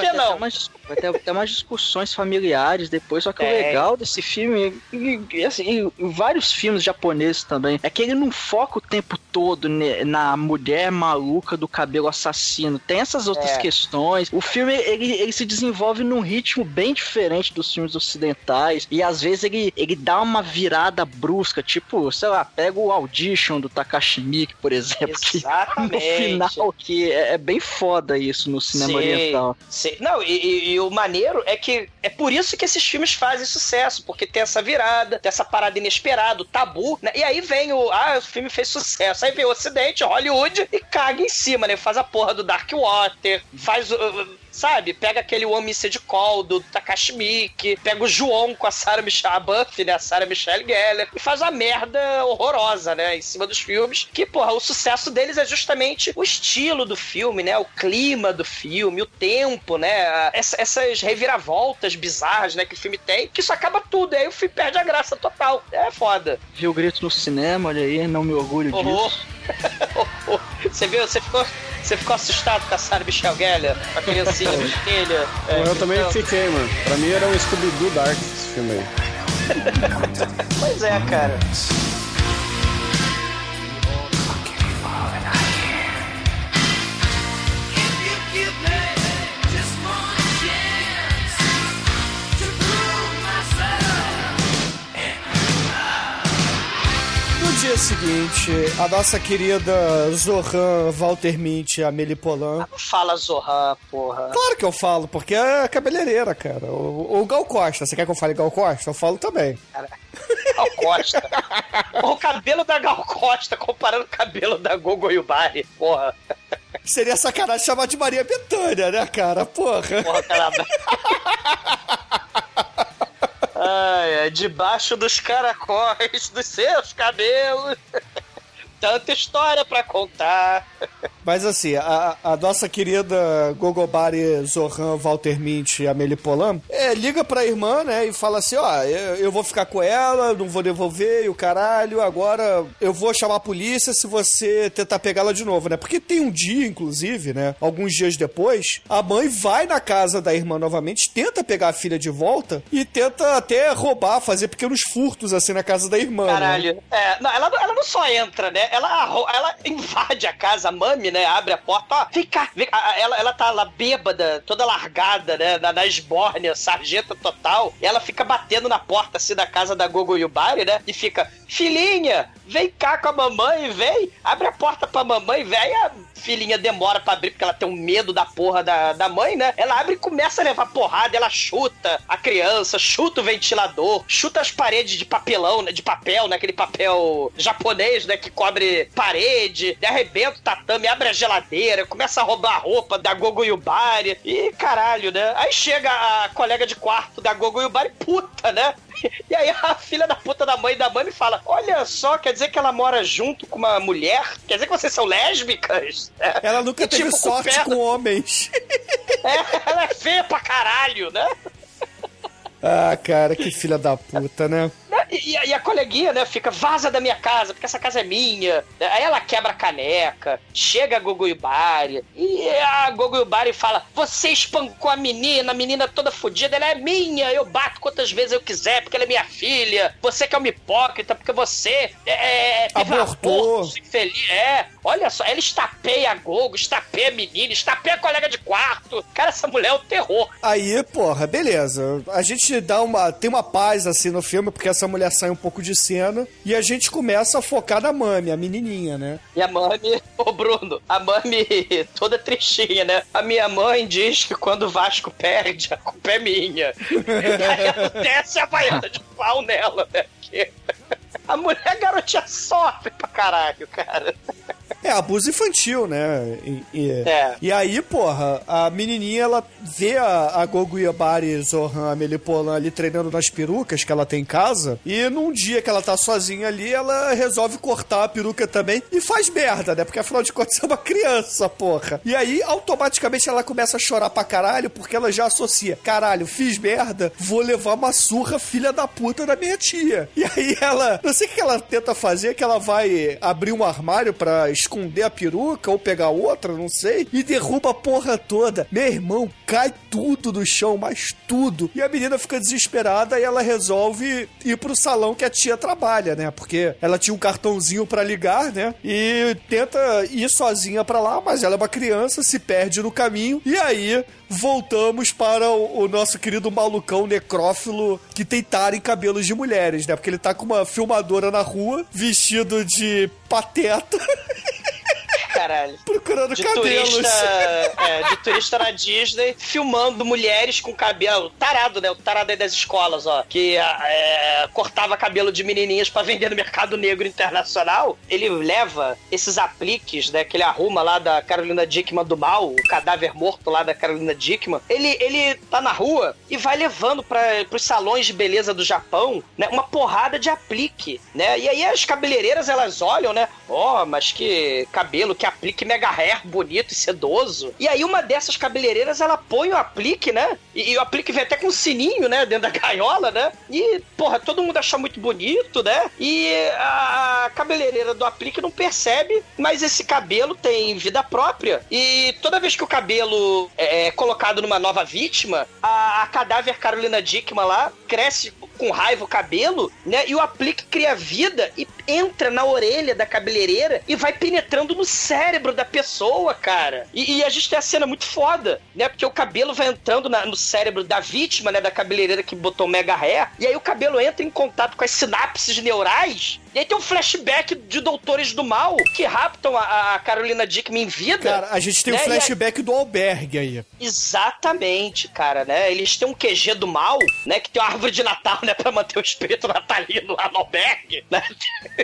Que ter não? até umas- até umas discussões familiares depois, só que o Tem. legal desse filme, e, e, assim, e vários filmes japoneses também, é que ele não foca o tempo todo ne- na mulher maluca do cabelo assassino. Tem essas outras É. questões. O filme, ele, ele se desenvolve num ritmo bem diferente dos filmes ocidentais, e às vezes ele, ele dá uma virada brusca, tipo, sei lá, pega o Audition do Takashi Miike, por exemplo, que [laughs] no Exatamente. final, que é, é bem foda isso no cinema Sim, oriental. sim. Não, e, e- e o maneiro é que é por isso que esses filmes fazem sucesso, porque tem essa virada, tem essa parada inesperada, o tabu, né? E aí vem o. Ah, o filme fez sucesso. Aí vem o Ocidente, Hollywood, e caga em cima, né? Faz a porra do Dark Water, faz o. Sabe? Pega aquele One Missed Call do Takashi Miike, pega o João com a Sarah Michelle, a Buffy, né? A Sarah Michelle Gellar, e faz uma merda horrorosa, né? Em cima dos filmes. Que, porra, o sucesso deles é justamente o estilo do filme, né? O clima do filme, o tempo, né? essa- essas reviravoltas bizarras, né? Que o filme tem, que isso acaba tudo. Aí o filme perde a graça total. É foda. Vi o grito no cinema, olha aí, não me orgulho Horror. disso. [laughs] Você viu? Você ficou, você ficou assustado com a Sarah Michelle Gellar? Com a criancinha [laughs] vermelha? é, eu também então- fiquei, mano. Pra mim era um Scooby-Doo Dark esse filme aí. [laughs] Pois é, cara. Seguinte, a nossa querida Zohan Walter Mint, a Melipolan. Não fala Zohan, porra. Claro que eu falo, porque é cabeleireira, cara. O, o Gal Costa, você quer que eu fale Gal Costa? Eu falo também. Gal Costa. o cabelo da Gal Costa comparando o cabelo da Gogo Yubari, porra. Seria sacanagem chamar de Maria Bethânia, né, cara? Porra. Porra, caramba. Ai, ai, debaixo dos caracóis dos seus cabelos. [laughs] Tanta história pra contar. Mas assim, a, a nossa querida Gogobari Zohan Walter Mint e a Melipolan é, liga pra irmã, né, e fala assim, ó, eu, eu vou ficar com ela, não vou devolver, e o caralho, agora eu vou chamar a polícia se você tentar pegá-la de novo, né? Porque tem um dia, inclusive, né, alguns dias depois, a mãe vai na casa da irmã novamente, tenta pegar a filha de volta e tenta até roubar, fazer pequenos furtos, assim, na casa da irmã. né? Caralho. É, não, ela, não- ela não só entra, né? Ela, ela invade a casa, a mami, né? Abre a porta, ó, Ela, ela tá lá bêbada, toda largada, né? Na, na esbórnia, sarjeta total. E ela fica batendo na porta, assim, da casa da Gogo Yubari, né? E fica, filhinha, vem cá com a mamãe, vem. Abre a porta pra mamãe, vem. A filhinha demora pra abrir porque ela tem um medo da porra da, da mãe, né? Ela abre e começa a levar porrada, ela chuta a criança, chuta o ventilador, chuta as paredes de papelão, né? De papel, né? Aquele papel japonês, né? Que cobre parede, arrebenta o tatame, abre a geladeira, começa a roubar a roupa da Gogo Yubari. E caralho, né? Aí chega a colega de quarto da Gogo Yubari, puta, né? E aí a filha da puta da mãe da mãe fala: Olha só, quer dizer que ela mora junto com uma mulher? Quer dizer que vocês são lésbicas? [laughs] Ela nunca E, teve tipo, sorte perna- com homens. [laughs] É, ela é feia pra caralho, né? ah, cara, que filha da puta, né? E, e a- e a coleguinha, né, fica, vaza da minha casa, porque essa casa é minha. Aí ela quebra a caneca, chega a Gogo Yubari, e a Gogo Yubari fala, você espancou a menina, a menina toda fodida, ela é minha, eu bato quantas vezes eu quiser, porque ela é minha filha. Você que é uma hipócrita, porque você é, teve um Abortou. aborto infeliz. É, olha só, ela estapeia a Gogo, estapeia a menina, estapeia a colega de quarto. Cara, essa mulher é o terror. Aí, porra, beleza. A gente dá uma. Tem uma paz assim no filme, porque essa mulher sai um pouco de cena. E a gente começa a focar na Mami, a menininha, né? E a mami, [laughs] ô Bruno, a mami toda tristinha, né? A minha mãe diz que quando o Vasco perde, a culpa é minha. e aí desce a baiana de pau nela, né? Que- A mulher garotinha sofre pra caralho, cara. É, abuso infantil, né? E, e- É. e aí, porra, a menininha, ela vê a, a Gogo Yabari Zohan, a Melipolan ali treinando nas perucas que ela tem em casa. E num dia que ela tá sozinha ali, ela resolve cortar a peruca também e faz merda, né? Porque afinal de contas é uma criança, porra. E aí, automaticamente, ela começa a chorar pra caralho porque ela já associa: caralho, fiz merda, vou levar uma surra filha da puta da minha tia. E aí ela, não sei o que ela tenta fazer, que ela vai abrir um armário pra esconder a peruca ou pegar outra, não sei, e derruba a porra toda. Meu irmão, cai tudo no chão, mas tudo. E a menina fica desesperada e ela resolve ir pro salão que a tia trabalha, né? Porque ela tinha um cartãozinho pra ligar, né? E tenta ir sozinha pra lá, mas ela é uma criança, se perde no caminho. E aí voltamos para o, o nosso querido malucão necrófilo que tem tara em cabelos de mulheres, né? Porque ele tá com uma filmadora na rua, vestido de pateta, [laughs] Caralho. procurando De cabelos. turista, [laughs] é, de turista na Disney, filmando mulheres com cabelo. Tarado, né? O tarado aí das escolas, ó. Que é, cortava cabelo de menininhas pra vender no mercado negro internacional. Ele leva esses apliques, né? Que ele arruma lá da Carolina Dickman do mal, o cadáver morto lá da Carolina Dickman. Ele, ele tá na rua e vai levando para pros salões de beleza do Japão, né? Uma porrada de aplique, né? E aí as cabeleireiras elas olham, né? Ó, mas que cabelo, que aplique mega hair bonito e sedoso. E aí uma dessas cabeleireiras ela põe o aplique, né? E, e o aplique vem até com um sininho, né? Dentro da gaiola, né? E, porra, todo mundo achou muito bonito, né? E a cabeleireira do aplique não percebe, mas esse cabelo tem vida própria. E toda vez que o cabelo é é colocado numa nova vítima, a, a cadáver Carolina Dickman lá cresce com raiva o cabelo, né? E o aplique cria vida e entra na orelha da cabeleireira e vai penetrando no cérebro da pessoa, cara. E, e a gente tem a cena muito foda, né? Porque o cabelo vai entrando na- no cérebro da vítima, né? Da cabeleireira que botou mega ré. E aí o cabelo entra em contato com as sinapses neurais. E aí tem um flashback de Doutores do Mal que raptam a, a Carolina Dickman em vida. Cara, a gente tem o né? Aí- flashback do albergue aí. Exatamente, cara, né? Eles têm um QG do mal, né? Que tem uma árvore de Natal, né? [laughs] Pra manter o espírito natalino lá no albergue, né?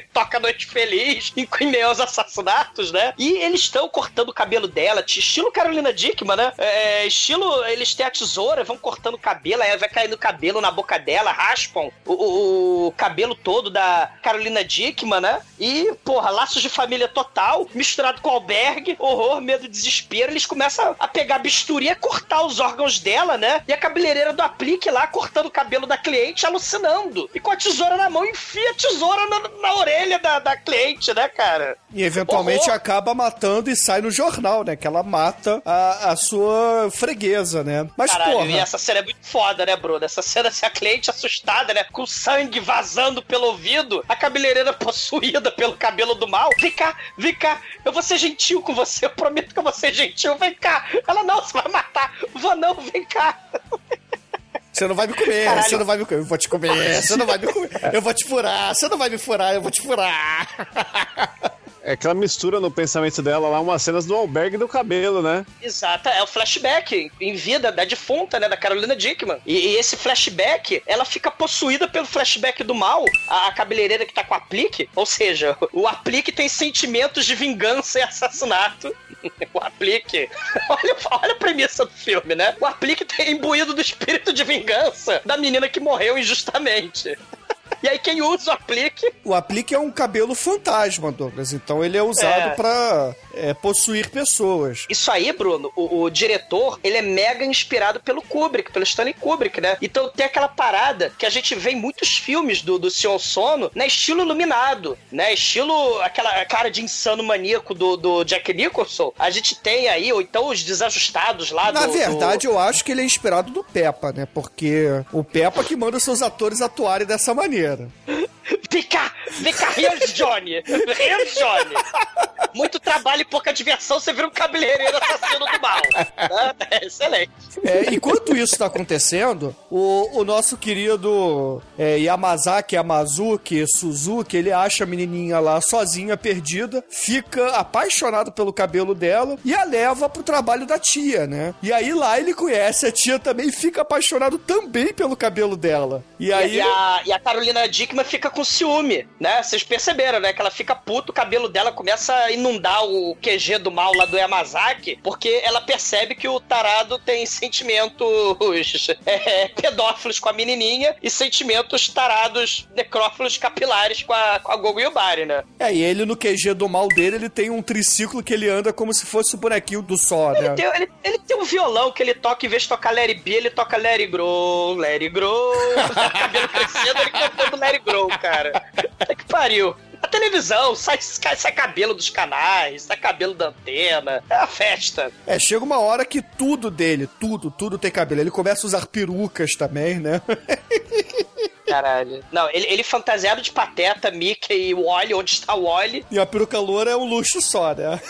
[laughs] Toca Noite Feliz, em meio aos assassinatos, né? E eles estão cortando o cabelo dela, estilo Carolina Dickman, né? É, estilo, eles têm a tesoura, vão cortando o cabelo, aí vai caindo o cabelo na boca dela, raspam o, o- o cabelo todo da Carolina Dickman, né? E, porra, laços de família total, misturado com albergue, horror, medo, desespero, eles começam a pegar bisturi e a cortar os órgãos dela, né? E a cabeleireira do aplique lá, cortando o cabelo da cliente, alucinando. E com a tesoura na mão, enfia a tesoura na, na orelha da, da cliente, né, cara? E eventualmente Horror. acaba matando e sai no jornal, né? Que ela mata a, a sua freguesa, né? Mas, Caralho, porra. e essa cena é muito foda, né, Bruno? Essa cena, se a cliente assustada, né? Com sangue vazando pelo ouvido, a cabeleireira [laughs] possuída pelo cabelo do mal. Vem cá, vem cá, eu vou ser gentil com você, eu prometo que eu vou ser gentil, vem cá. Ela, não, você vai matar. Vou não, vem cá. [laughs] Você não vai me comer, Caralho. você não vai me comer, eu vou te comer, você não vai me comer, eu vou te furar, você não vai me furar, eu vou te furar. [laughs] É que ela mistura no pensamento dela lá umas cenas do albergue do cabelo, né? Exato, é o flashback em vida da defunta, né, da Carolina Dickman. E, e esse flashback, ela fica possuída pelo flashback do mal, a, a cabeleireira que tá com o aplique, ou seja, o aplique tem sentimentos de vingança e assassinato. [laughs] o aplique. [laughs] Olha, olha a premissa do filme, né? O aplique tem imbuído do espírito de vingança da menina que morreu injustamente. [laughs] [laughs] E aí quem usa o aplique O aplique é um cabelo fantasma, Douglas, então ele é usado É. pra é, possuir pessoas. Isso aí, Bruno, o, o diretor, ele é mega inspirado pelo Kubrick, pelo Stanley Kubrick, né? Então tem aquela parada que a gente vê em muitos filmes do, do Senhor Sono, né? Estilo iluminado, né? Estilo aquela cara de insano maníaco do, do Jack Nicholson. A gente tem aí, ou então os desajustados lá Na do... verdade, do... eu acho que ele é inspirado do Peppa, né? Porque o Peppa que manda seus atores atuarem dessa maneira. [laughs] Vem cá, here's Johnny. Here's Johnny. Muito trabalho e pouca diversão, você vira um cabeleireiro assassino do mal. né? É excelente. É, enquanto isso tá acontecendo, o, o nosso querido é, Yamazaki, Yamazuki, Suzuki, ele acha a menininha lá sozinha, perdida, fica apaixonado pelo cabelo dela e a leva pro trabalho da tia, né? E aí lá ele conhece a tia também e fica apaixonado também pelo cabelo dela. E aí... E a, e a Carolina Dickman fica com ciúme, né? Vocês perceberam, né? Que ela fica puta, o cabelo dela começa a inundar o QG do mal lá do Yamazaki, porque ela percebe que o tarado tem [laughs] sentimentos é, pedófilos com a menininha e sentimentos tarados necrófilos capilares com a, com a Gogo Yubari, né? É, e ele no QG do mal dele, ele tem um triciclo que ele anda como se fosse o bonequinho do Sol, né? Ele tem, ele, ele tem um violão que ele toca, em vez de tocar Larry B, ele toca Larry Grow, Larry Grow. [laughs] cabelo crescendo, ele cantando Larry Grow, cara. É que pariu. A televisão, sai, sai, sai cabelo dos canais, sai cabelo da antena. É a festa. É, chega uma hora que tudo dele, tudo, tudo tem cabelo. Ele começa a usar perucas também, né? [laughs] Caralho. Não, ele, ele fantasiado de pateta, Mickey e Wally, onde está o Wally? E a peruca loura é um luxo só, né?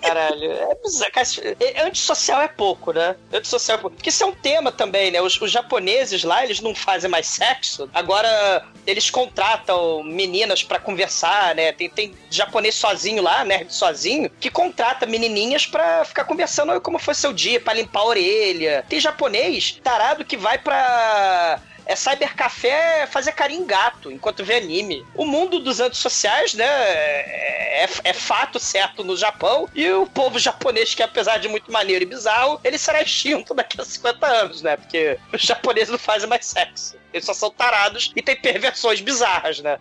Caralho, é bizarro. Cara, é- Antissocial é pouco, né? Antissocial é pouco. Porque isso é um tema também, né? Os, os japoneses lá, eles não fazem mais sexo. Agora, eles contratam meninas pra conversar, né? Tem, tem japonês sozinho lá, nerd sozinho, que contrata menininhas pra ficar conversando "Oi, como foi seu dia, pra limpar a orelha. Tem japonês tarado que vai pra é cybercafé fazer carinho em gato enquanto vê anime. O mundo dos antissociais, né, é, é fato certo no Japão, e o povo japonês, que apesar de muito maneiro e bizarro, ele será extinto daqui a 50 anos, né, porque os japoneses não fazem mais sexo. Eles só são tarados e tem perversões bizarras, né?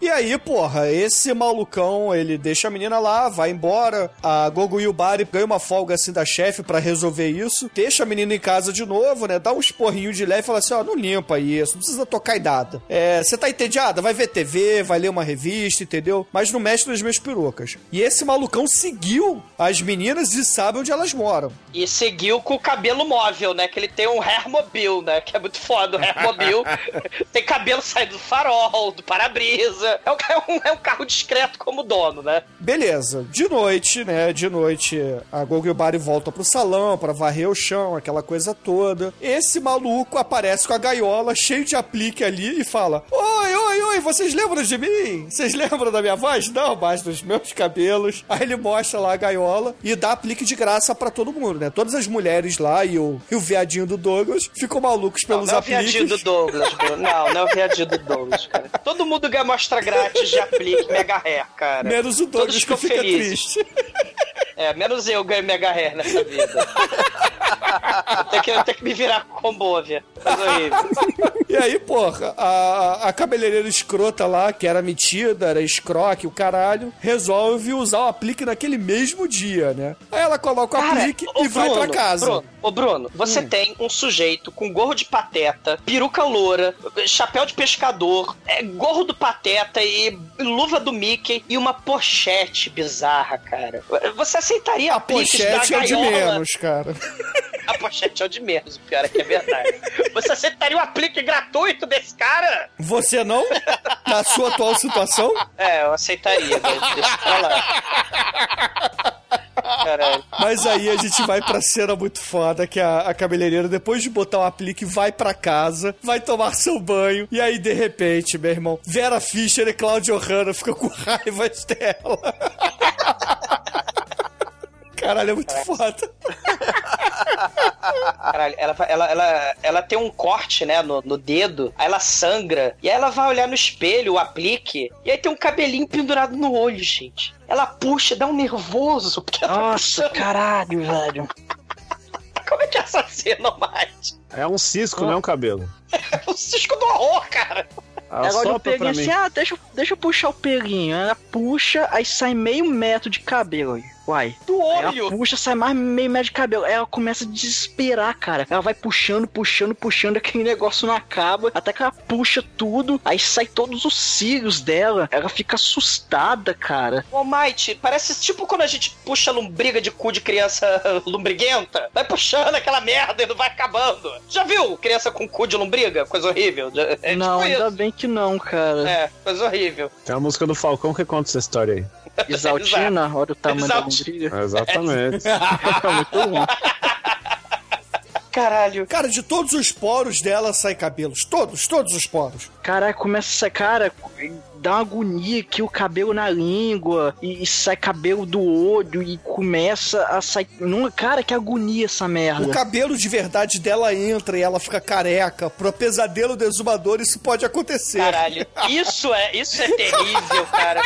E aí, porra, esse malucão, ele deixa a menina lá, vai embora. A Gogo Yubari ganha uma folga assim da chefe pra resolver isso. Deixa a menina em casa de novo, né? Dá um esporrinho de leve e fala assim: ó, não limpa isso, não precisa tocar em nada. É, você tá entediada? Vai ver TV, vai ler uma revista, entendeu? Mas não mexe nas minhas perucas. E esse malucão seguiu as meninas e sabe onde elas moram. E seguiu com o cabelo móvel, né? Que ele tem um hairmobile, né? Que é muito foda o hairmobile. [laughs] [laughs] Tem cabelo saindo do farol, do para-brisa. É um, é, um, é um carro discreto como dono, né? Beleza, de noite, né? De noite a Gogobari volta pro salão pra varrer o chão, aquela coisa toda. Esse maluco aparece com a gaiola cheio de aplique ali e fala: Oi, oi, oi, vocês lembram de mim? Vocês lembram da minha voz? Não, mas dos meus cabelos. Aí ele mostra lá a gaiola e dá aplique de graça pra todo mundo, né? Todas as mulheres lá e o, e o viadinho do Douglas ficam malucos Não, pelos não é o apliques. viadinho do Douglas, Bruno. Não, não é o viadinho do Douglas, cara. Todo mundo ganha amostra grátis de aplique mega hair, cara. Menos o Todos Douglas que ficam fica felizes. triste. É, menos eu ganho mega hair nessa vida. eu, tenho que, eu tenho que me virar com combovia. Coisa horrível. E aí, porra, a, a cabeleireira escrota lá, que era metida, era escroque, o caralho, resolve usar o aplique naquele mesmo dia, né? Aí ela coloca o Cara, aplique e vai pra casa. Bruno, ô Bruno, você Hum. tem um sujeito com gorro de pateta, peruca loura, chapéu de pescador, é, gorro do pateta e luva do Mickey e uma pochete bizarra, cara. Você aceitaria A da pochete é o de menos, cara. A pochete é o de menos, o pior é que é verdade. Você aceitaria o aplique gratuito desse cara? Você não? Na sua atual situação? É, eu aceitaria, mas deixa pra lá. Caralho. Mas aí a gente vai pra cena muito foda, que a, a cabeleireira, depois de botar o aplique, vai pra casa, vai tomar seu banho, e aí, de repente, meu irmão, Vera Fischer e Claudio Hanna ficam com raiva dela. [laughs] Caralho, é muito foda. [laughs] Caralho, ela, ela, ela, ela tem um corte, né, no, no dedo, aí ela sangra, e aí ela vai olhar no espelho, o aplique, e aí tem um cabelinho pendurado no olho, gente. Ela puxa, dá um nervoso, porque ela tá Nossa, puxando. caralho, velho. Como é que assassina mais? É um cisco, não [laughs] é um cabelo. É o cisco do horror, cara. Ah, Agora o mim. assim, ah, deixa, eu- deixa eu puxar o pelinho. Ela puxa, aí sai meio metro de cabelo aí. Uai. Do olho. puxa, sai mais meio metro de cabelo. Aí ela começa a desesperar, cara. Ela vai puxando, puxando, puxando, aquele negócio não acaba. Até que ela puxa tudo, aí sai todos os cílios dela. Ela fica assustada, cara. Ô, Might, parece tipo quando a gente puxa lombriga de cu de criança [laughs] lombriguenta. Vai puxando aquela merda e não vai acabando. Já viu criança com cu de lombriga? Coisa horrível. É não, tipo ainda isso. bem que não, cara. É, coisa horrível. Tem a música do Falcão que conta essa história aí. [laughs] Exaltina, olha o tamanho da Exaltina. lombriga. Exatamente. [laughs] Tá muito bom. Caralho. Cara, de todos os poros dela sai cabelos. Todos, todos os poros. Caralho, começa a sair, cara, dá uma agonia aqui, o cabelo na língua, e, e sai cabelo do olho, e começa a sair. Não, cara, que agonia essa O merda. cabelo de verdade dela entra e ela fica careca. Pro pesadelo do exumador, isso pode acontecer. Caralho, [laughs] isso é, isso é terrível, cara.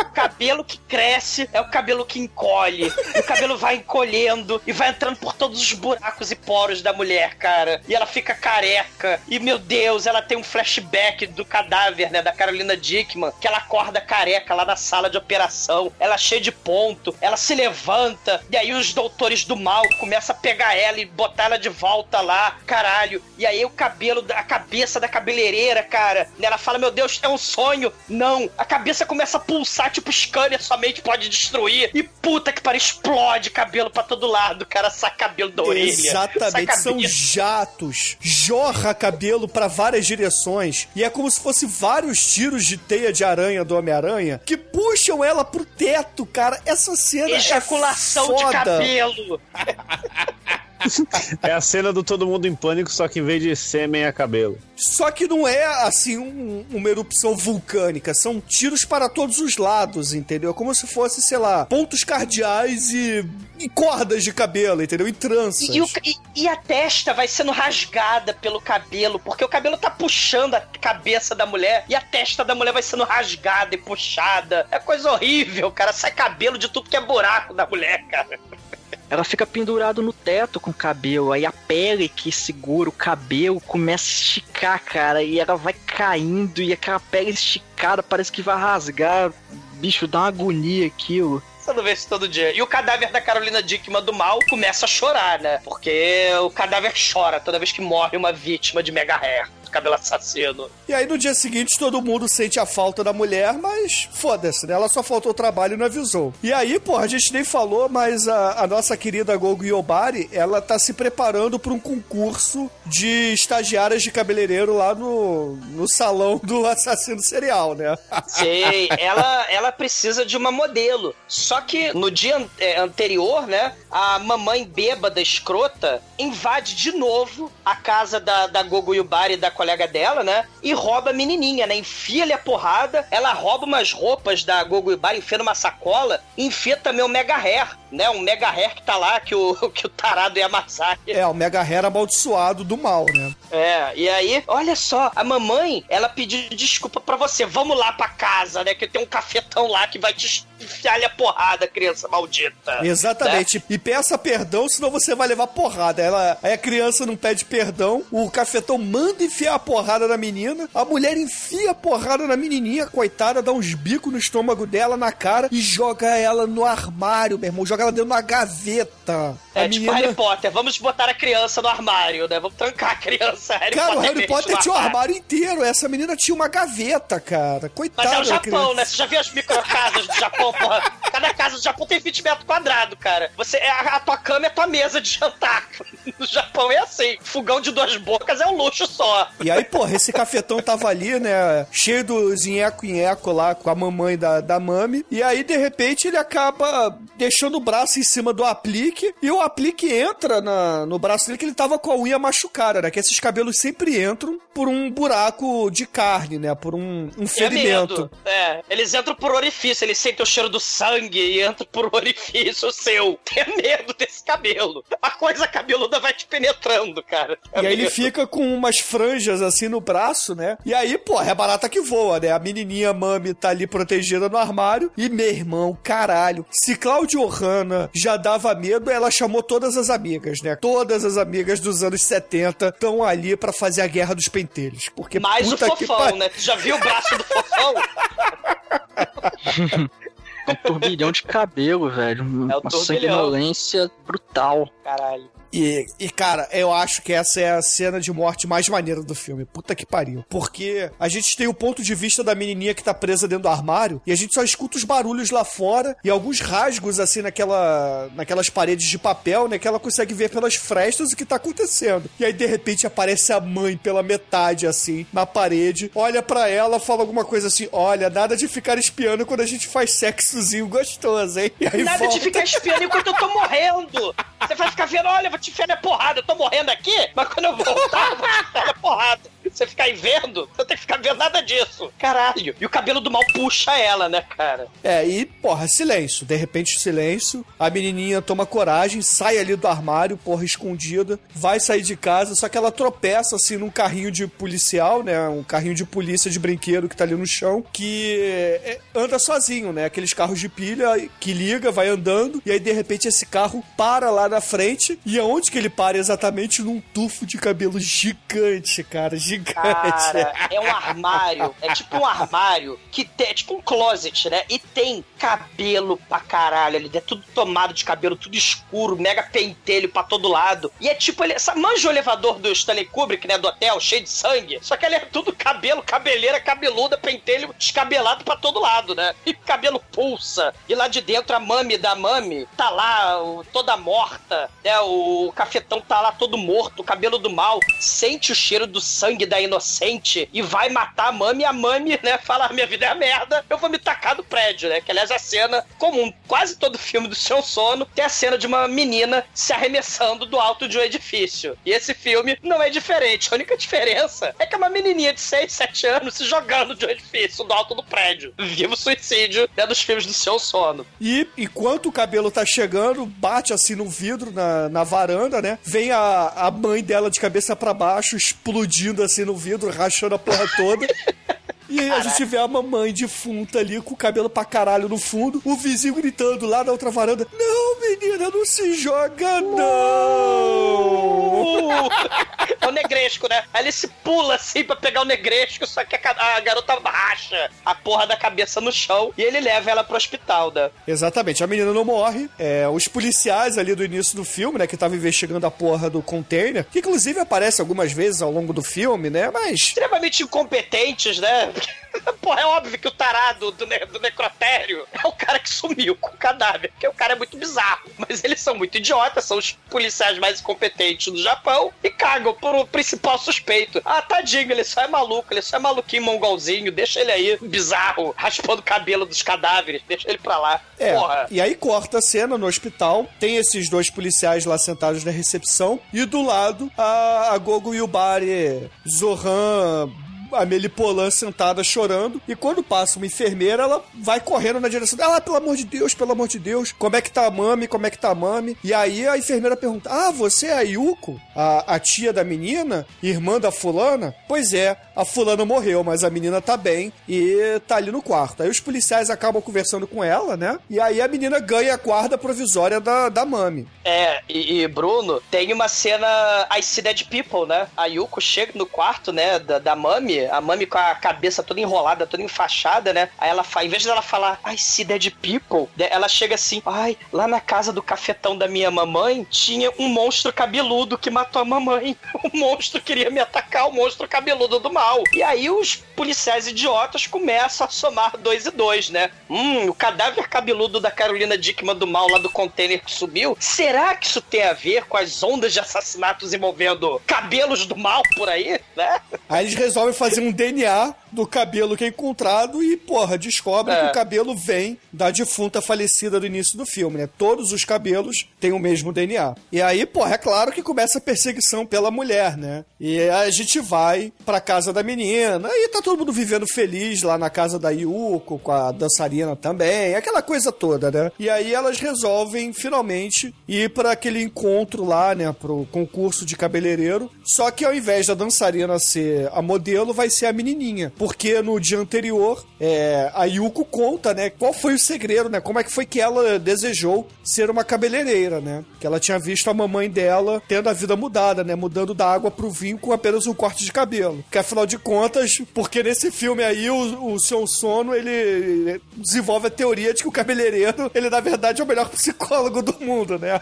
O cabelo que cresce é o cabelo que encolhe. O cabelo vai encolhendo e vai entrando por todos os buracos e poros da mulher, cara. E ela fica careca. E, meu Deus, ela tem um flashback do cadáver, né, da Carolina Dickman, que ela acorda careca lá na sala de operação. Ela cheia de ponto, ela se levanta, e aí os doutores do mal começam a pegar ela e botar ela de volta lá, caralho. E aí o cabelo, da- a cabeça da cabeleireira, cara, ela fala, meu Deus, é um sonho. Não, a cabeça começa a pulsar, tipo, scanner somente pode destruir. E puta que pariu, explode cabelo pra todo lado, cara, sai cabelo da orelha. Exatamente, são jatos. Jorra cabelo pra várias direções. E é como se fosse vários tiros de teia de aranha do Homem-Aranha que puxam ela pro teto, cara. Essa cena Ejaculação é de cabelo. [laughs] [laughs] É a cena do Todo Mundo em Pânico, só que em vez de sêmen é cabelo. Só que não é assim um- uma erupção vulcânica, são tiros para todos os lados, entendeu? É como se fosse, sei lá, pontos cardeais e, e cordas de cabelo, entendeu? E tranças. E, o e- e a testa vai sendo rasgada pelo cabelo, porque o cabelo tá puxando a cabeça da mulher e a testa da mulher vai sendo rasgada e puxada. É coisa horrível, cara. Sai cabelo de tudo que é buraco da mulher, cara. Ela fica pendurada no teto com o cabelo, aí a pele que segura o cabelo começa a esticar, cara, e ela vai caindo, e aquela pele esticada parece que vai rasgar. Bicho, dá uma agonia aquilo. Você não vê isso todo dia. E o cadáver da Carolina Dickman do mal começa a chorar, né? Porque o cadáver chora toda vez que morre uma vítima de Mega Hair. Cabelo assassino. E aí no dia seguinte todo mundo sente a falta da mulher, mas foda-se, né? Ela só faltou o trabalho e não avisou. E aí, pô, a gente nem falou, mas a, a nossa querida Gogo Yobari, ela tá se preparando para um concurso de estagiárias de cabeleireiro lá no, no salão do [laughs] assassino serial, né? Sei, ela, ela precisa de uma modelo. Só que no dia an- é, anterior, né, a mamãe bêbada, escrota, invade de novo a casa da, da Gogo Yubari e da colega dela, né, e rouba a menininha, né, enfia-lhe a porrada, ela rouba umas roupas da Gogo Yubari, enfia numa sacola, enfia também o Mega Hair, né, um Mega Hair que tá lá, que o, [laughs] que o tarado ia amassar. É, o Mega Hair amaldiçoado do mal, né? É, e aí, olha só, a mamãe, ela pediu desculpa pra você. Vamos lá pra casa, né? Que tem um cafetão lá que vai te enfiar a porrada, criança maldita. Exatamente. E peça perdão, senão você vai levar porrada. Ela, aí a criança não pede perdão, o cafetão manda enfiar a porrada na menina, a mulher enfia a porrada na menininha, coitada, dá uns bicos no estômago dela, na cara, e joga ela no armário, meu irmão. Joga ela dentro da gaveta. É a tipo menina... Harry Potter, vamos botar a criança no armário, né? Vamos trancar a criança. Harry Cara, o Potter Harry mesmo Potter tinha um armário inteiro. Essa menina tinha uma gaveta, cara. Coitada. Mas é o Japão, né? Você já viu as microcasas do Japão, porra? Cada casa do Japão tem 20 metros quadrados, cara. Você, é a, a tua cama é a tua mesa de jantar. [laughs] No Japão é assim. Fogão de duas bocas é um luxo só. E aí, porra, esse cafetão tava ali, né? Cheio dos nheco-nheco lá com a mamãe da, da mami. E aí, de repente, ele acaba deixando o braço em cima do aplique. E o aplique entra na, no braço dele que ele tava com a unha machucada, né? Que esses cabelos sempre entram por um buraco de carne, né? Por um, um É ferimento. medo. É, eles entram por orifício, eles sentem o cheiro do sangue e entram por orifício seu. Tenha [laughs] medo desse cabelo. A coisa cabeluda vai te penetrando, cara. E aí ele medo. fica com umas franjas assim no braço, né? E aí, porra, é barata que voa, né? A menininha Mami tá ali protegida no armário. E meu irmão, caralho, se Claudio Hanna já dava medo, ela chamou todas as amigas, né? Todas as amigas dos anos 70 estão ali pra fazer a guerra dos pentelhos. Porque Mais o fofão, né? Tu já viu o braço do fofão? [laughs] Um turbilhão de cabelo, velho. É o Uma turbilhão. sanguinolência brutal. Caralho. E, e, cara, eu acho que essa é a cena de morte mais maneira do filme. Puta que pariu. Porque a gente tem o ponto de vista da menininha que tá presa dentro do armário e a gente só escuta os barulhos lá fora e alguns rasgos assim naquela, naquelas paredes de papel, né? Que ela consegue ver pelas frestas o que tá acontecendo. E aí, de repente, aparece a mãe pela metade, assim, na parede, olha pra ela, fala alguma coisa assim: Olha, nada de ficar espiando quando a gente faz sexozinho gostoso, hein? E aí Nada volta... de ficar espiando enquanto eu tô morrendo. [laughs] Você vai ficar vendo, olha, te enfiar minha porrada, eu tô morrendo aqui, mas quando eu voltar, eu vou te enfiar minha porrada. Você ficar aí vendo, eu tenho que ficar vendo nada disso. Caralho. E o cabelo do mal puxa ela, né, cara? É, e, porra, silêncio. De repente, silêncio. A menininha toma coragem, sai ali do armário, porra, escondida. Vai sair de casa, só que ela tropeça, assim, num carrinho de policial, né? Um carrinho de polícia de brinquedo que tá ali no chão, que é, anda sozinho, né? Aqueles carros de pilha que liga, vai andando, e aí, de repente, esse carro para lá na frente. E aonde que ele para exatamente? Num tufo de cabelo gigante, cara. Gigante. Cara, é um armário. É tipo um armário que tem. É tipo um closet, né? E tem cabelo pra caralho ali. É tudo tomado de cabelo, tudo escuro, mega pentelho pra todo lado. E é tipo ele. Manja o elevador do Stanley Kubrick, né? Do hotel, cheio de sangue. Só que ele é tudo cabelo, cabeleira, cabeluda, pentelho descabelado pra todo lado, né? E cabelo pulsa. E lá de dentro a mami da mami tá lá, toda morta, né? O cafetão tá lá todo morto, o cabelo do mal. Sente o cheiro do sangue da inocente e vai matar a mami. A mami, né, fala: "Ah, minha vida é a merda, eu vou me tacar do prédio, né? Que aliás é a cena comum. Quase todo filme do seu sono tem a cena de uma menina se arremessando do alto de um edifício. E esse filme não é diferente. A única diferença é que é uma menininha de 6, 7 anos se jogando de um edifício do alto do prédio. Viva o suicídio né, dos filmes do seu sono. E enquanto o cabelo tá chegando, bate assim no vidro na, na varanda, né? Vem a, a mãe dela de cabeça pra baixo, explodindo assim no vidro, rachando a porra toda. [laughs] E aí a gente vê a mamãe defunta ali, com o cabelo pra caralho no fundo, o vizinho gritando lá na outra varanda: Não, menina, não se joga, não! [laughs] É o negresco, né? Aí ele se pula assim pra pegar o negresco, só que a, a garota racha a porra da cabeça no chão e ele leva ela pro hospital, né? Exatamente, a menina não morre. É, os policiais ali do início do filme, né, que estavam investigando a porra do container, que inclusive aparece algumas vezes ao longo do filme, né, mas... Extremamente incompetentes, né? [laughs] Porra, é óbvio que o tarado do, ne- do necrotério é o cara que sumiu com o cadáver, porque o cara é muito bizarro. Mas eles são muito idiotas, são os policiais mais incompetentes do Japão e cagam pro principal suspeito. Ah, tadinho, ele só é maluco, ele só é maluquinho mongolzinho, deixa ele aí, bizarro, [laughs] raspando o cabelo dos cadáveres, deixa ele pra lá. É, Porra. e aí corta a cena no hospital, tem esses dois policiais lá sentados na recepção, e do lado a, a Gogo Yubari, Zohan, a Melipolan sentada chorando, e quando passa uma enfermeira, ela vai correndo na direção dela, ah, pelo amor de Deus, pelo amor de Deus, como é que tá a mami, como é que tá a mami? E aí a enfermeira pergunta, ah, você é a Yuko, a, a tia da menina, irmã da fulana? Pois é, a fulana morreu, mas a menina tá bem e tá ali no quarto. Aí os policiais acabam conversando com ela, né? E aí a menina ganha a guarda provisória da, da mami. É, e, e, Bruno, tem uma cena I See Dead People, né? A Yuko chega no quarto, né, da, da Mami, a Mami com a cabeça toda enrolada, toda enfaixada, né? Aí ela fala, em vez dela falar I See Dead People, né, ela chega assim, ai, lá na casa do cafetão da minha mamãe tinha um monstro cabeludo que matou a mamãe. [laughs] O monstro queria me atacar, o monstro cabeludo do mal. E aí os policiais idiotas começam a somar dois e dois, né? Hum, o cadáver cabeludo da Carolina Dickman do mal lá do container que subiu. Será que isso tem a ver com as ondas de assassinatos envolvendo cabelos do mal por aí, né? Aí eles resolvem fazer um DNA do cabelo que é encontrado e, porra, descobrem É. que o cabelo vem da defunta falecida do início do filme, né? Todos os cabelos têm o mesmo DNA. E aí, porra, é claro que começa a perseguição pela mulher, né? E a gente vai pra casa da menina, e tá todo mundo vivendo feliz lá na casa da Yuko, com a dançarina também, aquela coisa toda, né? E aí elas resolvem, finalmente, ir pra aquele encontro lá, né? Pro concurso de cabeleireiro. Só que ao invés da dançarina ser a modelo, vai ser a menininha. Porque no dia anterior, é, a Yuko conta, né? Qual foi o segredo, né? Como é que foi que ela desejou ser uma cabeleireira, né? Que ela tinha visto a mamãe dela tendo a vida mudada, né? Mudando da água pro vinho com apenas um corte de cabelo. Que afinal de contas, porque nesse filme aí o, o Sion Sono ele desenvolve a teoria de que o cabeleireiro, ele na verdade é o melhor psicólogo do mundo, né?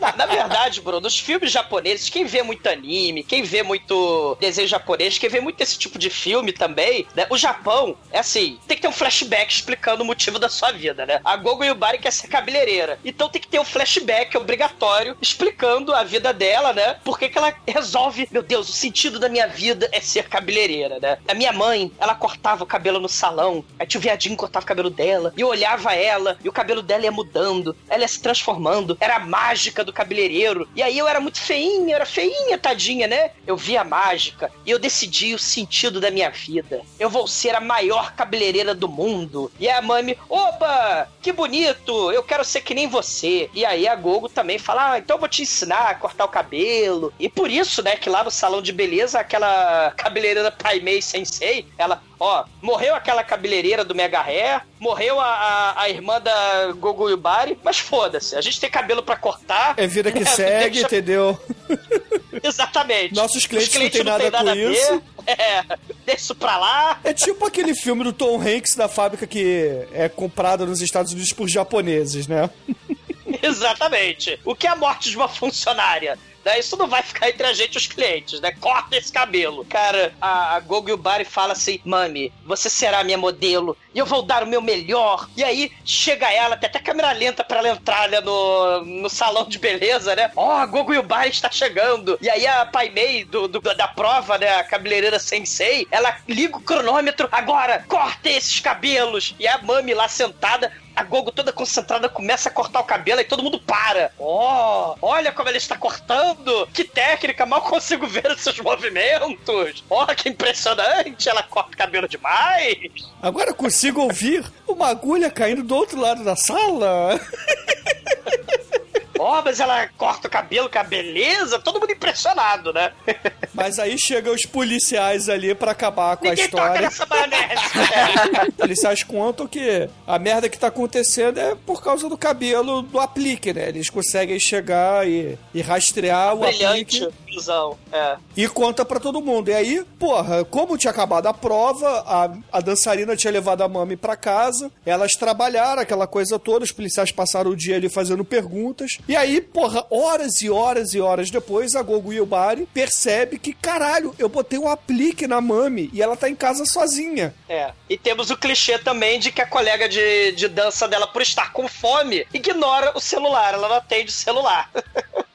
Na, na verdade, Bruno, nos filmes japoneses, quem vê muito anime, quem vê muito desenho japonês, quem vê muito esse tipo de filme também, né? O Japão, é assim, tem que ter um flashback explicando o motivo da sua vida, né? A Gogo Yubari quer ser cabeleireira. Então tem que ter um flashback obrigatório explicando a vida dela, né? Por que ela resolve, meu Deus, o sentido da minha vida é ser cabeleireira, né? A minha mãe, ela cortava o cabelo no salão, aí tio viadinho cortava o cabelo dela, e eu olhava ela, e o cabelo dela ia mudando, ela ia se transformando, era a mágica do cabeleireiro. E aí eu era muito feinha, era feinha, tadinha, né? Eu vi a mágica e eu decidi o sentido da minha vida. Eu vou ser a maior cabeleireira do mundo. E a mãe, opa, que bonito, eu quero ser que nem você. E aí a Gogo também fala, ah, então eu vou te ensinar a cortar o cabelo. E por isso, né, que lá no salão de beleza, aquela [laughs] cabeleireira Pai Mei Sensei, ela, ó, morreu aquela cabeleireira do Mega Hair, morreu a, a, a irmã da Gogo Yubari, mas foda-se, a gente tem cabelo pra cortar. É vida que [laughs] né, segue, deixa- entendeu? [laughs] Exatamente. Nossos clientes Os não têm nada com a ver. isso. [laughs] É, deixa isso pra lá. É tipo aquele filme do Tom Hanks da fábrica que é comprado nos Estados Unidos por japoneses, né? Exatamente. O que é a morte de uma funcionária? Né? Isso não vai ficar entre a gente e os clientes, né? Corta esse cabelo. Cara, a, a Gogo Yubari fala assim: Mami, você será minha modelo e eu vou dar o meu melhor. E aí chega ela, tem até câmera lenta pra ela entrar né, no, no salão de beleza, né? Ó, a Gogo Yubari está chegando. E aí a Pai Mei do, do- da prova, né? A cabeleireira Sensei, ela liga o cronômetro. Agora, corta esses cabelos. E a Mami lá sentada a Gogo toda concentrada começa a cortar o cabelo e todo mundo para. Ó, olha como ela está cortando! Que técnica, mal consigo ver os seus movimentos! Ó, que impressionante! Ela corta o cabelo demais! Agora consigo ouvir uma agulha caindo do outro lado da sala. [laughs] Ó, mas ela corta o cabelo com a beleza, todo mundo impressionado, né? [laughs] Mas aí chegam os policiais ali pra acabar com Ninguém a toca história. nessa maionese. Os [laughs] policiais contam que a merda que tá acontecendo é por causa do cabelo do aplique, né? Eles conseguem chegar e, e rastrear o Brilhante, aplique visão. É. e conta pra todo mundo. E aí, porra, como tinha acabado a prova, a, a dançarina tinha levado a mami pra casa, elas trabalharam, aquela coisa toda, os policiais passaram o dia ali fazendo perguntas. E aí, porra, horas e horas e horas depois, a Gogo Yubari percebe que, caralho, eu botei um aplique na mami e ela tá em casa sozinha. É. E temos o clichê também de que a colega de, de dança dela, por estar com fome, ignora o celular. Ela não atende o celular. [laughs]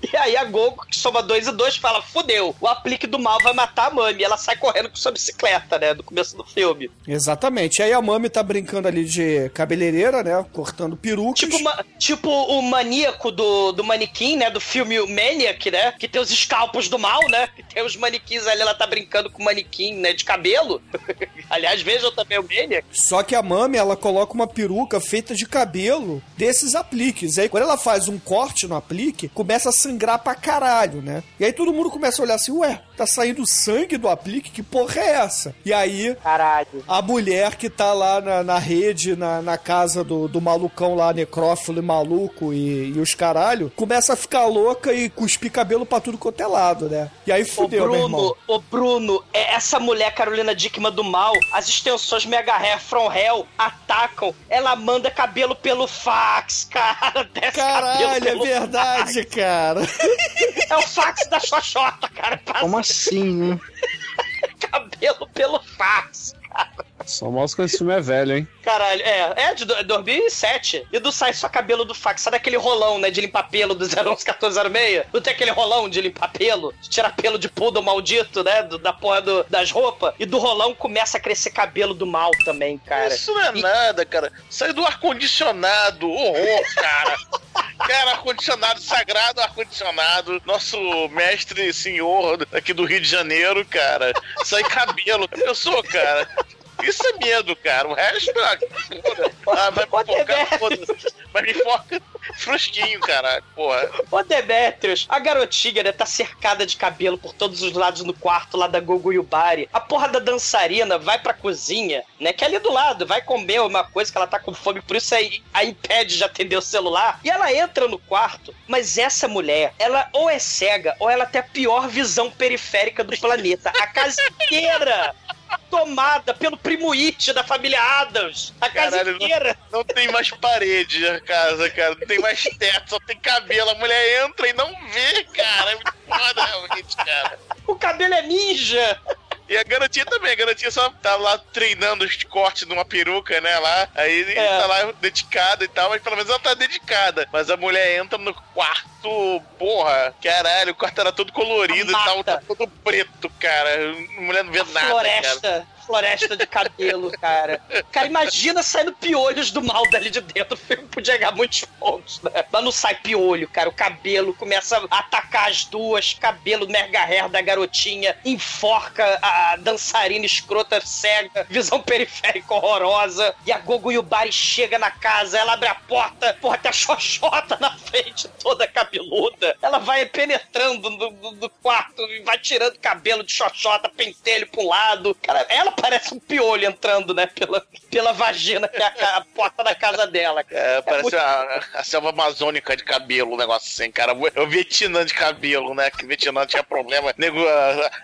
E aí a Gogo, que soma dois e dois, fala: fudeu, o aplique do mal vai matar a Mami. E ela sai correndo com sua bicicleta, né? No começo do filme. Exatamente. Aí a mami tá brincando ali de cabeleireira, né? Cortando perucas. Tipo, ma- tipo o maníaco do, do manequim, né? Do filme Maniac, né? Que tem os escalpos do mal, né? Que tem os manequins ali, ela tá brincando com o manequim, né? De cabelo. [laughs] Aliás, vejam também o Maniac. Só que a mami, ela coloca uma peruca feita de cabelo desses apliques. Aí, quando ela faz um corte no aplique, começa a sangrar pra caralho, né? E aí todo mundo começa a olhar assim, ué, tá saindo sangue do aplique? Que porra é essa? E aí, Caralho. a mulher que tá lá na, na rede, na, na casa do, do malucão lá, necrófilo e maluco e, e os caralho, começa a ficar louca e cuspir cabelo pra tudo quanto é lado, né? E aí fudeu, meu irmão. Bruno, ô Bruno, é essa mulher Carolina Dickman do mal, as extensões Mega Hair From Hell atacam, ela manda cabelo pelo fax, [laughs] cara. Caralho, é verdade, cara. Fax. É o fax da Xoxota, cara. Passa Como assim, né? [laughs] cabelo pelo fax, cara. Só mostra que esse filme é velho, hein? Caralho, é, é de do- 2007. E do Sai Só Cabelo do Fax, sabe aquele rolão, né, de limpar pelo do 0111406? Não tem aquele rolão de limpar pelo, de tirar pelo de poodle maldito, né, do- da porra do- das roupas? E do rolão começa a crescer cabelo do mal também, cara. Isso não é E- nada, cara. Saiu do ar-condicionado. Horror, cara. Cara, ar-condicionado sagrado, ar-condicionado. Nosso mestre senhor aqui do Rio de Janeiro, cara. Sai cabelo. Eu sou, cara. Isso é medo, cara. O resto, ah, foda. ah, vai me focar, Demetrio. foda Mas me foca frusquinho, cara. Porra. Ô Demetrius, a garotinha, né, tá cercada de cabelo por todos os lados no quarto lá da Gogo Yubari. A porra da dançarina vai pra cozinha, né, que é ali do lado, vai comer uma coisa que ela tá com fome, por isso aí a impede de atender o celular. E ela entra no quarto, mas essa mulher, ela ou é cega, ou ela tem a pior visão periférica do planeta. A casa inteira tomada pelo primo It da família Adams. A casa Caralho, inteira. Não tem mais parede a casa, cara. Não tem mais teto, só tem cabelo. A mulher entra e não vê, cara. É muito foda, realmente, cara. O cabelo é ninja. E a garotinha também, a garotinha só tá lá treinando os cortes numa peruca, né, lá. Aí É. tá lá dedicada e tal, mas pelo menos ela tá dedicada. Mas a mulher entra no quarto, porra, caralho, o quarto era todo colorido e Mata. tal, tá todo preto, cara. A mulher não vê nada, cara. Floresta, de cabelo, cara. Cara, imagina saindo piolhos do mal dali de dentro. O filme podia ganhar muitos pontos, né? Mas não sai piolho, cara. O cabelo começa a atacar as duas, cabelo mega hair da garotinha, enforca a dançarina escrota cega, visão periférica horrorosa. E a Gogo Yubari chega na casa, ela abre a porta, porra, tem a xoxota na frente, toda cabeluda. Ela vai penetrando no, no- no quarto e vai tirando cabelo de xoxota, pentelho um lado. Cara, ela parece um piolho entrando, né, pela, pela vagina, que é a, a porta da casa dela. É, parece muito- a, a selva amazônica de cabelo, um negócio assim, cara. É o Vietnã de cabelo, né? Que o Vietnã tinha problema. Nego,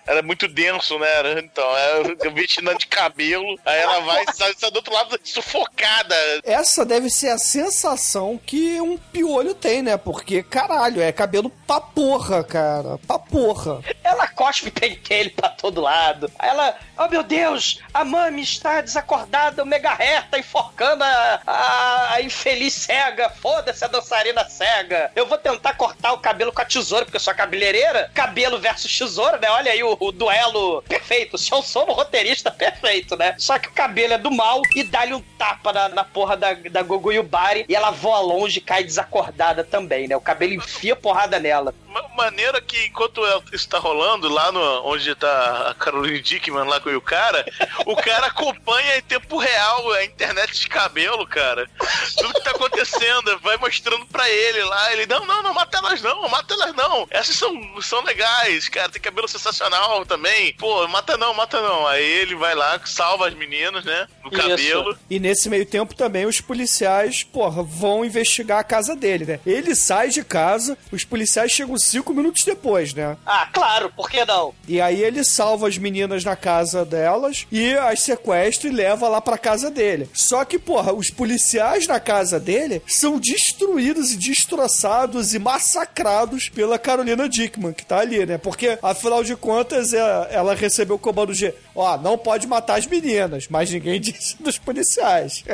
era muito denso, né? Então, é o Vietnã de cabelo. Aí ela vai e sai, sai do outro lado sufocada. Essa deve ser a sensação que um piolho tem, né? Porque, caralho, é cabelo pra porra, cara. Pra porra. Ela cospe pentelho pra todo lado. Aí ela, oh meu Deus, a mami está desacordada, mega tá enforcando a, a, a infeliz cega. Foda-se a dançarina cega. Eu vou tentar cortar o cabelo com a tesoura, porque eu sou a cabeleireira. Cabelo versus tesoura, né? Olha aí o, o duelo perfeito. Se eu sou um roteirista, perfeito, né? Só que o cabelo é do mal e dá-lhe um tapa na, na porra da, da Gogo Yubari e ela voa longe e cai desacordada também, né? O cabelo enfia porrada nela. Ma- maneiro é que enquanto isso tá rolando, lá no, onde tá a Caroline Dickman lá com o cara, o cara acompanha em tempo real a internet de cabelo, cara. Tudo que tá acontecendo, vai mostrando pra ele lá. Ele, não, não, não mata elas não, mata elas não. Essas são, são legais, cara. Tem cabelo sensacional também. Pô, mata não, mata não. Aí ele vai lá, salva as meninas, né? No Isso. cabelo. E nesse meio tempo também os policiais, porra, vão investigar a casa dele, né? Ele sai de casa, os policiais chegam cinco minutos depois, né? Ah, claro, por que não? E aí ele salva as meninas na casa delas e as sequestra e leva lá pra casa dele. Só que, porra, os policiais na casa dele são destruídos e destroçados e massacrados pela Carolina Dickman, que tá ali, né? Porque, afinal de contas, é- ela recebeu o comando de, ó, não pode matar as meninas, mas ninguém [laughs] disse dos policiais.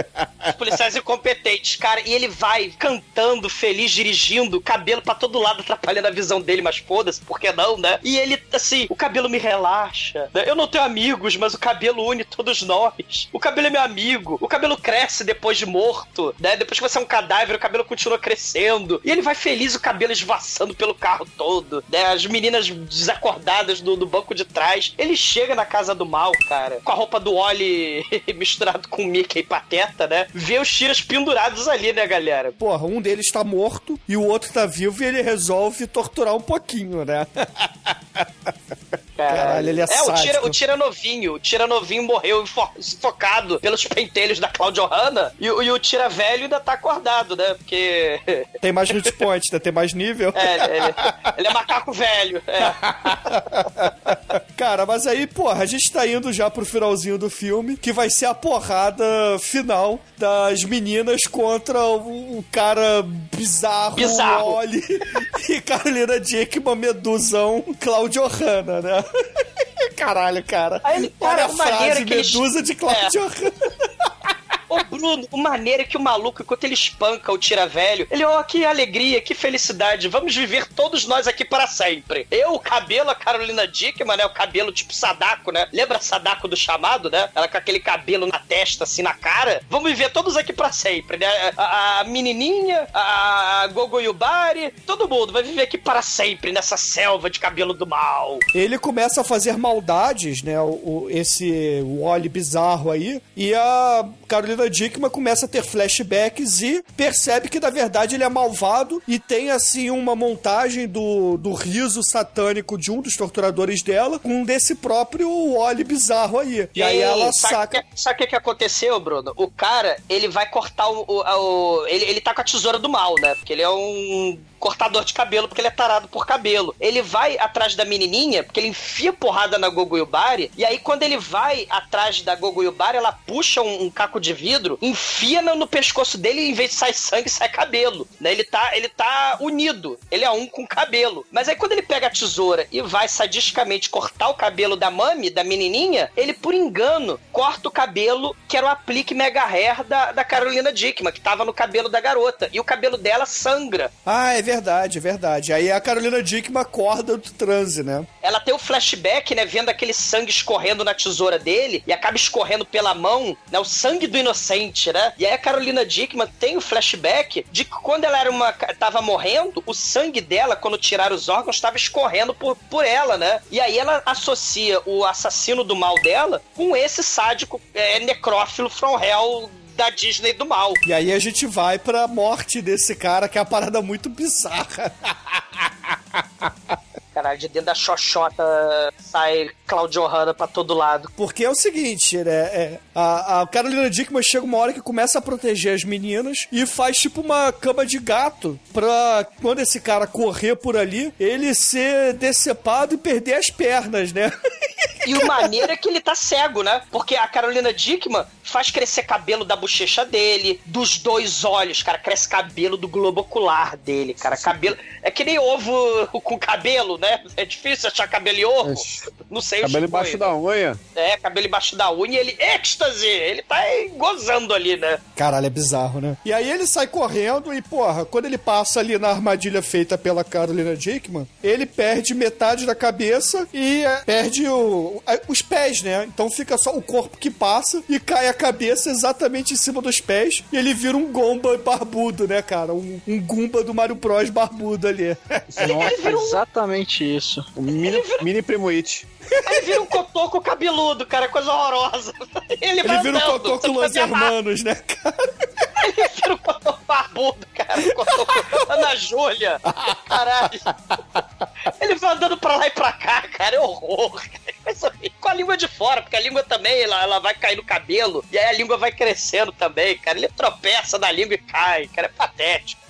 Os policiais incompetentes, cara. E ele vai cantando, feliz, dirigindo, cabelo pra todo lado, atrapalhando a visão dele, mas foda-se, por que não, né? E ele, assim, o cabelo me relaxa. né? Eu não tenho amigos, mas o cabelo une todos nós. O cabelo é meu amigo. O cabelo cresce depois de morto, né? Depois que você é um cadáver, o cabelo continua crescendo. E ele vai feliz, o cabelo esvaçando pelo carro todo, né? As meninas desacordadas do, do banco de trás. Ele chega na casa do mal, cara, com a roupa do Oli [laughs] misturado com Mickey e Pateta, né? Vê os tiras pendurados ali, né, galera? Porra, um deles tá morto e o outro tá vivo e ele resolve torturar um pouquinho, né? [laughs] Caralho, ele é É, o tira, sádico. o tira novinho. O tira novinho morreu sufocado pelos pentelhos da Claudio Hanna. E, o- e o tira velho ainda tá acordado, né? Porque. [laughs] Tem mais hit point, né? Tem mais nível. É, ele, ele é macaco velho. É. [laughs] Cara, mas aí, porra, a gente tá indo já pro finalzinho do filme, que vai ser a porrada final das meninas contra o, o cara bizarro, Bizarro. Oli [laughs] e Carolina Dickman, medusão, Claudio Hanna, né? [laughs] Caralho, cara. Aí ele- cara, Olha a frase é que eles- medusa de Claudio Hanna. [laughs] Ô, Bruno, o maneiro é que o maluco, enquanto ele espanca o tira velho, ele, ó, que alegria, que felicidade, vamos viver todos nós aqui para sempre. Eu, o cabelo, a Carolina Dickman, né, o cabelo tipo Sadako, né? Lembra Sadako do chamado, né? Ela com aquele cabelo na testa, assim, na cara. Vamos viver todos aqui para sempre, né? A, a menininha, a Gogo Yubari, todo mundo vai viver aqui para sempre nessa selva de cabelo do mal. Ele começa a fazer maldades, né? O, o- esse Wally bizarro aí. E a Carolina Dickman começa a ter flashbacks e percebe que, na verdade, ele é malvado. E tem, assim, uma montagem do, do riso satânico de um dos torturadores dela com desse próprio Wally bizarro aí. E aí ela saca. Sabe o que, que aconteceu, Bruno? O cara, ele vai cortar o. o- o- ele, ele tá com a tesoura do mal, né? Porque ele é um cortador de cabelo, porque ele é tarado por cabelo. Ele vai atrás da menininha, porque ele enfia porrada na Gogo Yubari, e aí quando ele vai atrás da Gogo Yubari, ela puxa um, um caco de vidro, enfia no, no pescoço dele e em vez de sair sangue, sai cabelo. Né? Ele, tá, ele tá unido. Ele é um com cabelo. Mas aí quando ele pega a tesoura e vai sadisticamente cortar o cabelo da mami, da menininha, ele por engano corta o cabelo que era o aplique mega hair da, da Carolina Dickman, que tava no cabelo da garota. E o cabelo dela sangra. Ah, é verdade, é verdade. Aí a Carolina Dickman acorda do transe, né? Ela tem o flashback, né? Vendo aquele sangue escorrendo na tesoura dele e acaba escorrendo pela mão, né? O sangue do inocente, né? E aí a Carolina Dickman tem o flashback de que quando ela era uma. tava morrendo, o sangue dela, quando tiraram os órgãos, estava escorrendo por, por ela, né? E aí ela associa o assassino do mal dela com esse sádico é, necrófilo from hell da Disney do mal. E aí a gente vai pra morte desse cara, que é uma parada muito bizarra. [laughs] Caralho, de dentro da xoxota sai Claudio Hanna pra todo lado. Porque é o seguinte, né? é, a, a Carolina Dickman chega uma hora que começa a proteger as meninas e faz tipo uma cama de gato pra quando esse cara correr por ali, ele ser decepado e perder as pernas, né? [laughs] E o maneiro é que ele tá cego, né? Porque a Carolina Dickman faz crescer cabelo da bochecha dele, dos dois olhos, cara. Cresce cabelo do globo ocular dele, cara. Cabelo. É que nem ovo [laughs] com cabelo, né? É difícil achar cabelo e ovo. Não sei Cabelo embaixo da unha. É, cabelo embaixo da unha e ele. êxtase! Ele tá aí gozando ali, né? Caralho, é bizarro, né? E aí ele sai correndo e, porra, quando ele passa ali na armadilha feita pela Carolina Dickman, ele perde metade da cabeça e é, perde o, os pés, né? Então fica só o corpo que passa e cai a cabeça exatamente em cima dos pés e ele vira um gomba barbudo, né, cara? Um, um gumba do Mario Bros barbudo ali. [laughs] Nossa, exatamente isso. O mini, mini Primo It. Ele vira um cotoco cabeludo, cara, coisa horrorosa. Ele, Ele vira um pode Los amar. Hermanos, né, cara? Ele vira um cotoco barbudo, cara. Um cotoco Ana Júlia. Caralho. Ele vai andando pra lá e pra cá, cara. É horror. cara. Com a língua de fora, porque a língua também, ela, ela vai cair no cabelo. E aí a língua vai crescendo também, cara. Ele tropeça na língua e cai, cara. É patético.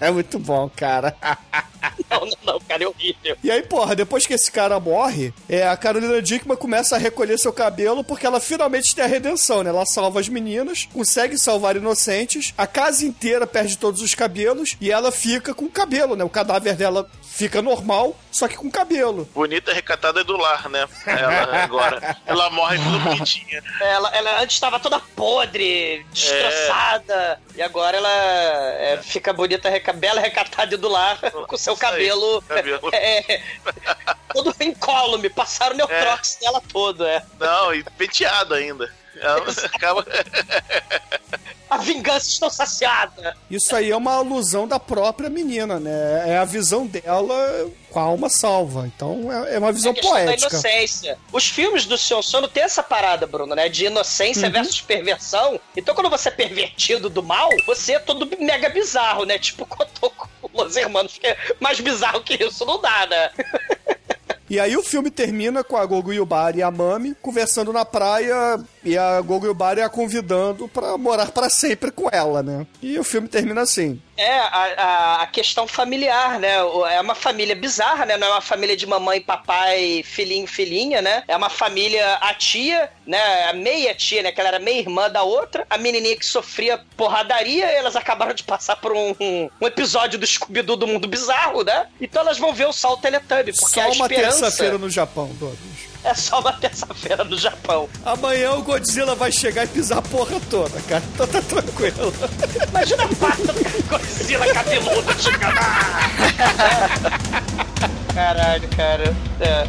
É [laughs] muito bom, cara. [laughs] Não, não, não, cara. É horrível. E aí, porra, depois que esse cara morre, é, a Carolina Dickman começa a recolher seu cabelo porque ela finalmente tem a redenção, né? Ela salva as meninas, consegue salvar inocentes, a casa inteira perde todos os cabelos e ela fica com cabelo, né? O cadáver dela fica normal, só que com cabelo. Bonita recatada do lar, né? Ela agora. Ela morre tudo bonitinha. Ela, ela antes estava toda podre, destroçada. E agora ela é, fica bonita, reca, bela, recatada e do lar, com seu Isso aí, cabelo, cabelo. [laughs] é, todo incólume. Passaram o Neutrox dela todo, é. Não, e penteado ainda. Ela [laughs] acaba. A vingança está saciada. Isso aí é uma alusão da própria menina, né? É a visão dela com a alma salva. Então é, é uma visão a questão da poética. inocência. Os filmes do Senhor Sono tem essa parada, Bruno, né? De inocência versus perversão. Então, quando você é pervertido do mal, você é todo mega bizarro, né? Tipo, Cotoco, Los Hermanos, que é mais bizarro que isso, não dá, né? [laughs] E aí o filme termina com a Gogo Yubari e a Mami conversando na praia e a Gogo Yubari a convidando pra morar pra sempre com ela, né? E o filme termina assim. É, a, a, questão familiar, né? É uma família bizarra, né? Não é uma família de mamãe, papai, filhinho, filhinha, né? É uma família, a tia, né? A meia tia, né? Que ela era meia irmã da outra. A menininha que sofria porradaria, elas acabaram de passar por um, um, episódio do Scooby-Doo do Mundo Bizarro, né? Então elas vão ver o Sol Teletubby, porque Só a uma esperança terça-feira no Japão, Douglas. É só uma terça-feira no Japão. Amanhã o Godzilla vai chegar e pisar a porra toda, cara. Então tá tranquilo. Imagina a pata do Godzilla cabeludo chegando. Caralho, cara. É.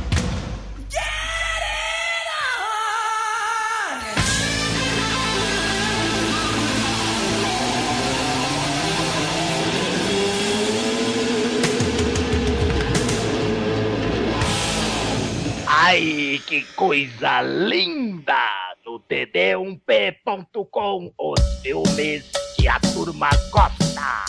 Ai, que coisa linda! No td1p.com, os filmes que a turma gosta.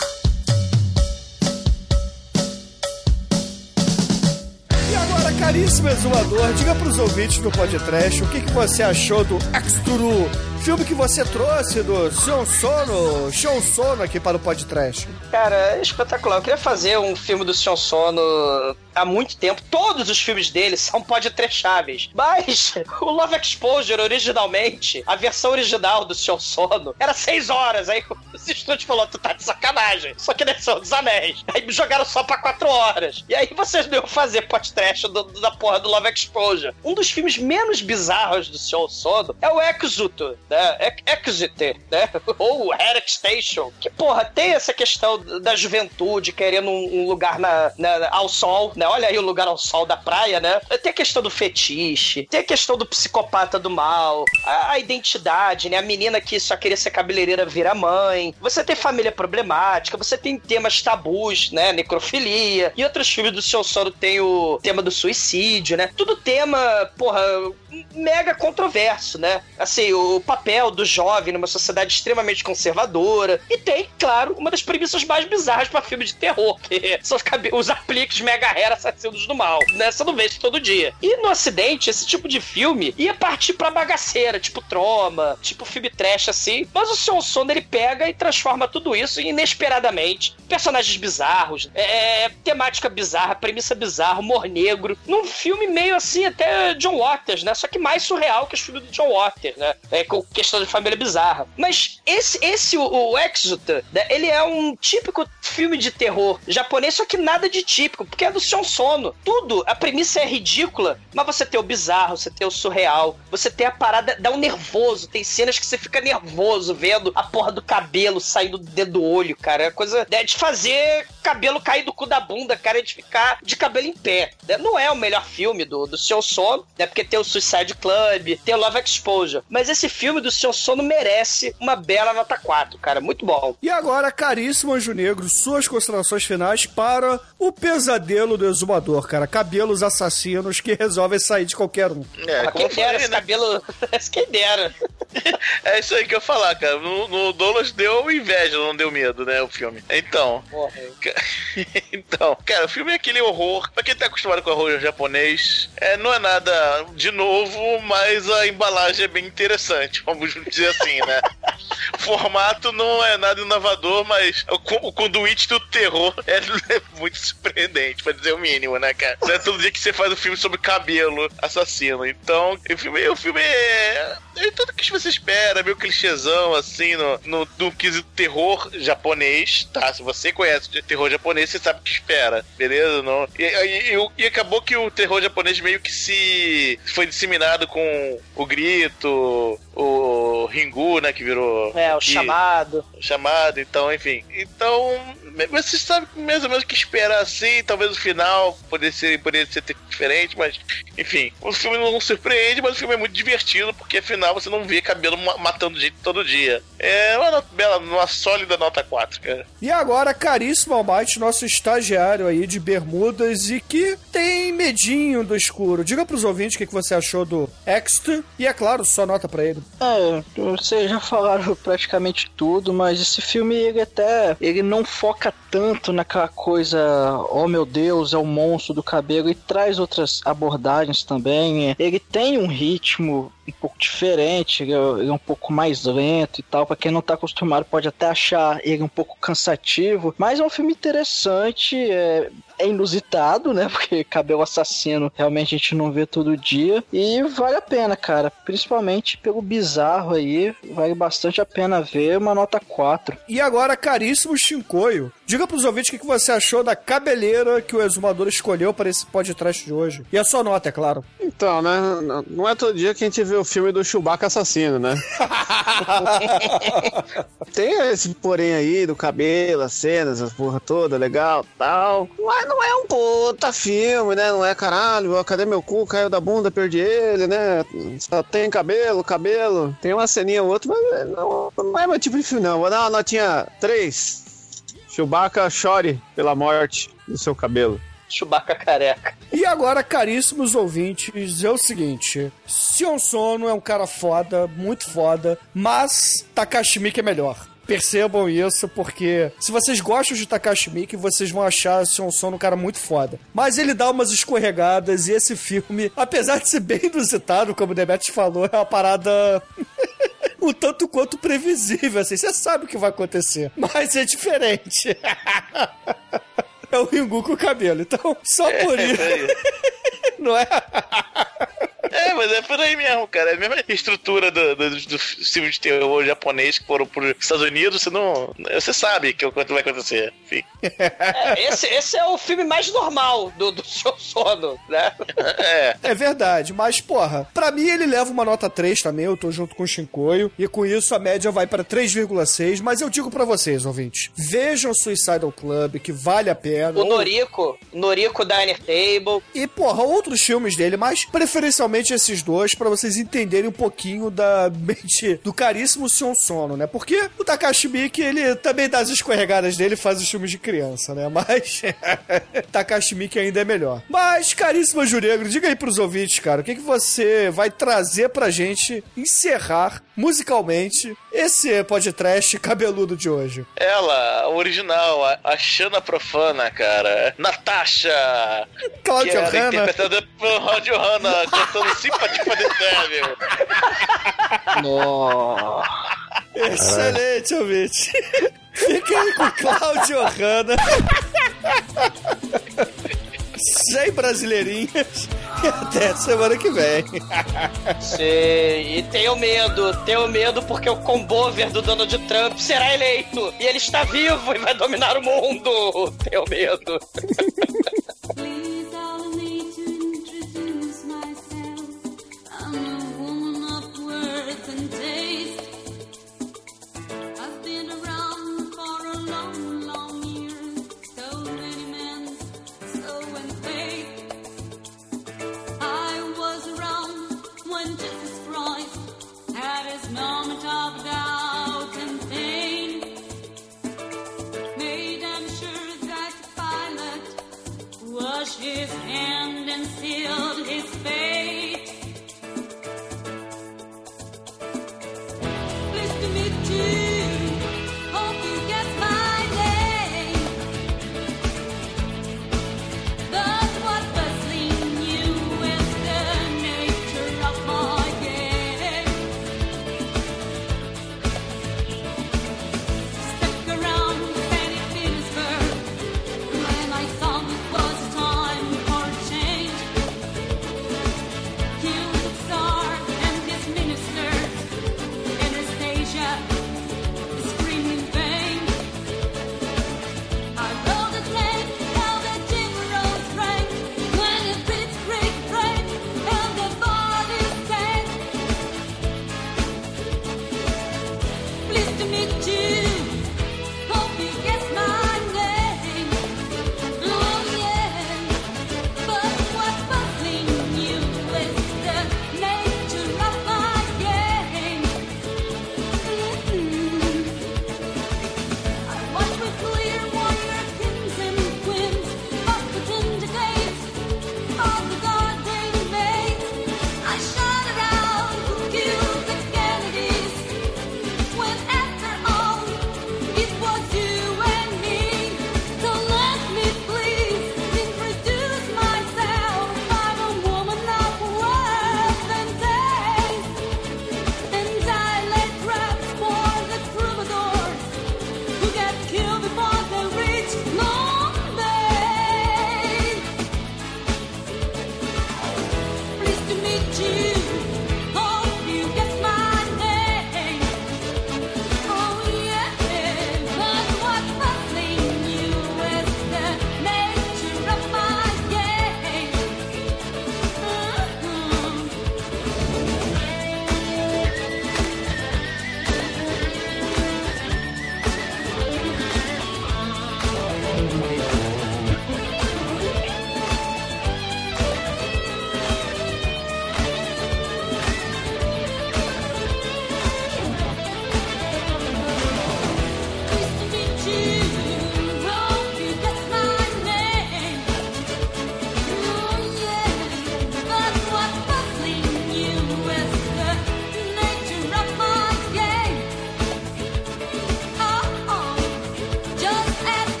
E agora, caríssimo exumador, diga pros ouvintes do podcast o que, que você achou do Exturu, filme que você trouxe do Sion Sono, Sion Sono aqui para o podcast. Cara, é espetacular. Eu queria fazer um filme do Sion Sono há muito tempo. Todos os filmes dele são podcastáveis. Mas [laughs] o Love Exposure, originalmente, a versão original do Sion Sono, era seis horas. Aí [laughs] os estúdios falaram, tu tá de sacanagem. Só que Senhor dos Anéis. Aí me jogaram só pra quatro horas. E aí vocês não iam fazer podcast da porra do Love Exposure. Um dos filmes menos bizarros do Sion Sono é o Exuto, né? Ex- Exit, né? [laughs] Ou Herrick Station. Que, porra, tem essa questão da juventude querendo um, lugar na, na- ao sol, né? Olha aí o lugar ao sol da praia, né? Tem a questão do fetiche, tem a questão do psicopata do mal, a, a identidade, né? A menina que só queria ser cabeleireira vira mãe. Você tem família problemática, você tem temas tabus, né? Necrofilia. E outros filmes do seu sono tem o tema do suicídio, né? Tudo tema, porra, mega controverso, né? Assim, o papel do jovem numa sociedade extremamente conservadora. E tem, claro, uma das premissas mais bizarras pra filme de terror, que [laughs] são os, apliques mega rare assassinos do mal. Né? Você não isso todo dia. E no Ocidente, esse tipo de filme ia partir pra bagaceira, tipo Troma, tipo filme trash assim. Mas o Sion Sono, ele pega e transforma tudo isso inesperadamente. Personagens bizarros, é, temática bizarra, premissa bizarra, humor negro. Num filme meio assim, até John Waters, né? Só que mais surreal que os filmes do John Waters, né? É, com questão de família bizarra. Mas esse, esse o, o Exeter, né? ele é um típico filme de terror japonês, só que nada de típico, porque é do Sion Sono. Tudo, a premissa é ridícula, mas você tem o bizarro, você tem o surreal, você tem a parada, dá um nervoso, tem cenas que você fica nervoso vendo a porra do cabelo saindo do dedo do olho, cara. É coisa é de fazer cabelo cair do cu da bunda, cara, é de ficar de cabelo em pé. né? Não é o melhor filme do, do Sion Sono, né? Porque tem o Suicide Club, tem o Love Exposure. Mas esse filme do Seu Sono merece uma bela nota 4, cara. Muito bom. E agora, caríssimo Anjo Negro, suas considerações finais para o pesadelo do exumador, cara. Cabelos assassinos que resolvem sair de qualquer um. É, como quem dera, esse né? cabelo. [laughs] quem dera. É isso aí que eu ia falar, cara. No, no Douglas deu inveja, não deu medo, né? O filme. Então. ca- [laughs] então, cara, o filme é aquele horror. Pra quem tá acostumado com horror japonês, é, não é nada de novo, mas a embalagem é bem interessante, vamos dizer assim, né? [laughs] Formato não é nada inovador, mas o, co- o conduíte do terror é, [laughs] é muito surpreendente, pra dizer o mínimo, né, cara? Não é todo dia que você faz um filme sobre cabelo assassino. Então, o filme, o filme é, é tudo que você espera, meio clichêzão, assim, no, no, no quesito terror japonês, tá? Se você conhece terror japonês, você sabe o que espera, beleza? Não? E- e- e acabou que o terror japonês meio que se foi disseminado com o grito, o Ringu, né, que virou... É, o que- chamado. chamado, então, enfim. Então, você sabe mais ou menos o que esperar assim, talvez o final poderia ser, poderia ser diferente, mas, enfim, o filme não surpreende, mas o filme é muito divertido, porque afinal você não vê cabelo ma- matando gente todo dia. É uma nota bela, uma sólida nota 4, cara. E agora, caríssimo Almighty, nosso estagiário aí de bermudas e que tem medinho do escuro. Diga pros ouvintes o que que você achou do Extra e, é claro, só nota pra ele. É, vocês já falaram praticamente tudo, mas esse filme ele até ele não foca toca tanto naquela coisa, oh meu Deus, é o monstro do cabelo e traz outras abordagens também. Ele tem um ritmo um pouco diferente, ele é, é um pouco mais lento e tal. Pra quem não tá acostumado pode até achar ele um pouco cansativo, mas é um filme interessante, é, é inusitado, né? [laughs] Porque cabelo assassino realmente a gente não vê todo dia. E vale a pena, cara. Principalmente pelo bizarro aí. Vale bastante a pena ver. Uma nota 4. E agora, caríssimo Shinkoio, diga pros ouvintes o que você achou da cabeleira que o exumador escolheu para esse podcast de hoje. E a sua nota, é claro. Então, né? Não é todo dia que a gente vê o filme do Chewbacca assassino, né? [laughs] Tem esse porém aí do cabelo, as cenas, as porra toda, legal, tal. Mas não é um puta filme, né? Não é caralho, cadê meu cu? Caiu da bunda, perdi ele, né? Só tem cabelo, cabelo. Tem uma ceninha ou outra, mas não, não é meu tipo de filme, não. Vou dar uma notinha 3. Chewbacca chore pela morte do seu cabelo. Chewbacca careca. E agora, caríssimos ouvintes, é o seguinte: Sion Sono é um cara foda, muito foda, mas Takashi Miike é melhor. Percebam isso, porque se vocês gostam de Takashi Miike, vocês vão achar Sion Sono um cara muito foda. Mas ele dá umas escorregadas e esse filme, apesar de ser bem inusitado, como o Demet falou, é uma parada [laughs] um tanto quanto previsível, assim. Você sabe o que vai acontecer, mas é diferente. [laughs] É o Ringu com o cabelo, então só por isso. [laughs] Não é? É, mas é por aí mesmo, cara. É a mesma estrutura do, do, do filme de terror japonês que foram por Estados Unidos, você não. Você sabe que o quanto vai acontecer. Enfim. É, esse, esse é o filme mais normal do, do seu sono, né? [laughs] É. É verdade, mas porra, pra mim ele leva uma nota 3 também, eu tô junto com o Shinkoio, e com isso a média vai pra 3,6, mas eu digo pra vocês, ouvintes, vejam Suicidal Club, que vale a pena. O Ou- Noriko, Noriko Diner Table. E, porra, outros filmes dele, mas preferencialmente esses dois, pra vocês entenderem um pouquinho da mente do caríssimo Sion Sono, né? Porque o Takashi Miike, ele também dá as escorregadas dele faz os filmes de criança, né? Mas [laughs] Takashi Miike ainda é melhor. Mas, caríssimo Juregro, diga aí pros ouvintes, cara, o que, que você vai trazer pra gente encerrar musicalmente esse podcast cabeludo de hoje? Ela, a original, a, a Xana Profana, cara. Natasha! Que era Hanna. interpretada por Claudio Hanna, cantando [laughs] Sympathy for the Devil. Nossa. Excelente, ouvinte. Fica aí com Cláudio Hanna. Sem brasileirinhas. E até semana que vem. Sei, e tenho medo, tenho medo porque o combover do Donald Trump será eleito e ele está vivo e vai dominar o mundo. Tenho medo. [laughs] and sealed his fate.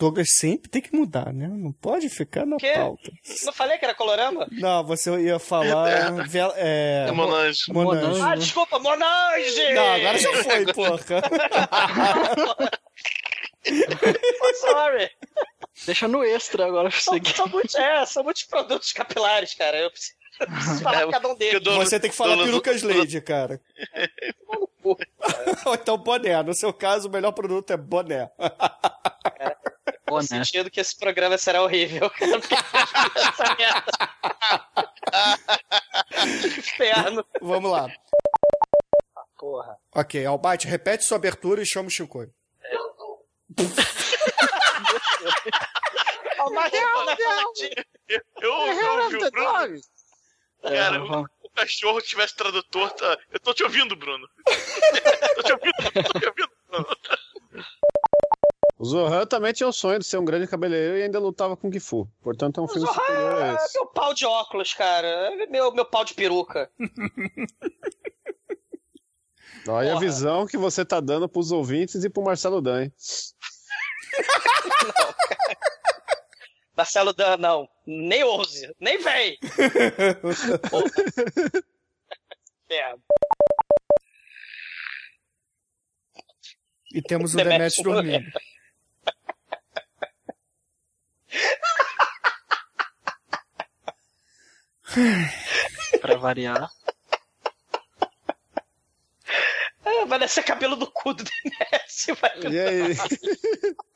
Douglas sempre tem que mudar, né? Não pode ficar na Quê? pauta. Não falei que era colorama? Não, você ia falar. vela- É, É Monange. Monange. Ah, desculpa, Monange! Não, agora já foi, porra. [laughs] Oh, sorry. Deixa no extra agora pra São, seguir. são muitos, é, são muitos produtos capilares, cara. Eu preciso, eu [laughs] preciso falar de cada um deles. Você tem que falar perucas Lady, cara. [laughs] Ou então boné. No seu caso, o melhor produto é boné. No sentido que esse programa será horrível, cara. porque Essa merda. [laughs] Inferno. Vamos lá. Porra. Ok, Albite, repete sua abertura e chama o. Oh, mas não, não, não. Eu, eu, eu ouvi o Bruno. Cara, É, o, o cachorro tivesse tradutor. Tá... Eu tô te ouvindo, Bruno. [laughs] tô te ouvindo, tô te ouvindo, Bruno. O Zohan também tinha o sonho de ser um grande cabeleireiro e ainda lutava com Gifu. Portanto, é um filme superior a É esse. meu pau de óculos, cara. É Meu, meu pau de peruca. [laughs] Olha a Porra. visão que você tá dando pros ouvintes e pro Marcelo Dan, hein? [laughs] Marcelo Dan, não. Nem ouse. Nem vem. Inferno. [laughs] E temos o Demetrius Demet dormindo. [laughs] Pra variar. Ah, Vai descer cabelo do cu do Demetrio. Vai E aí? [laughs]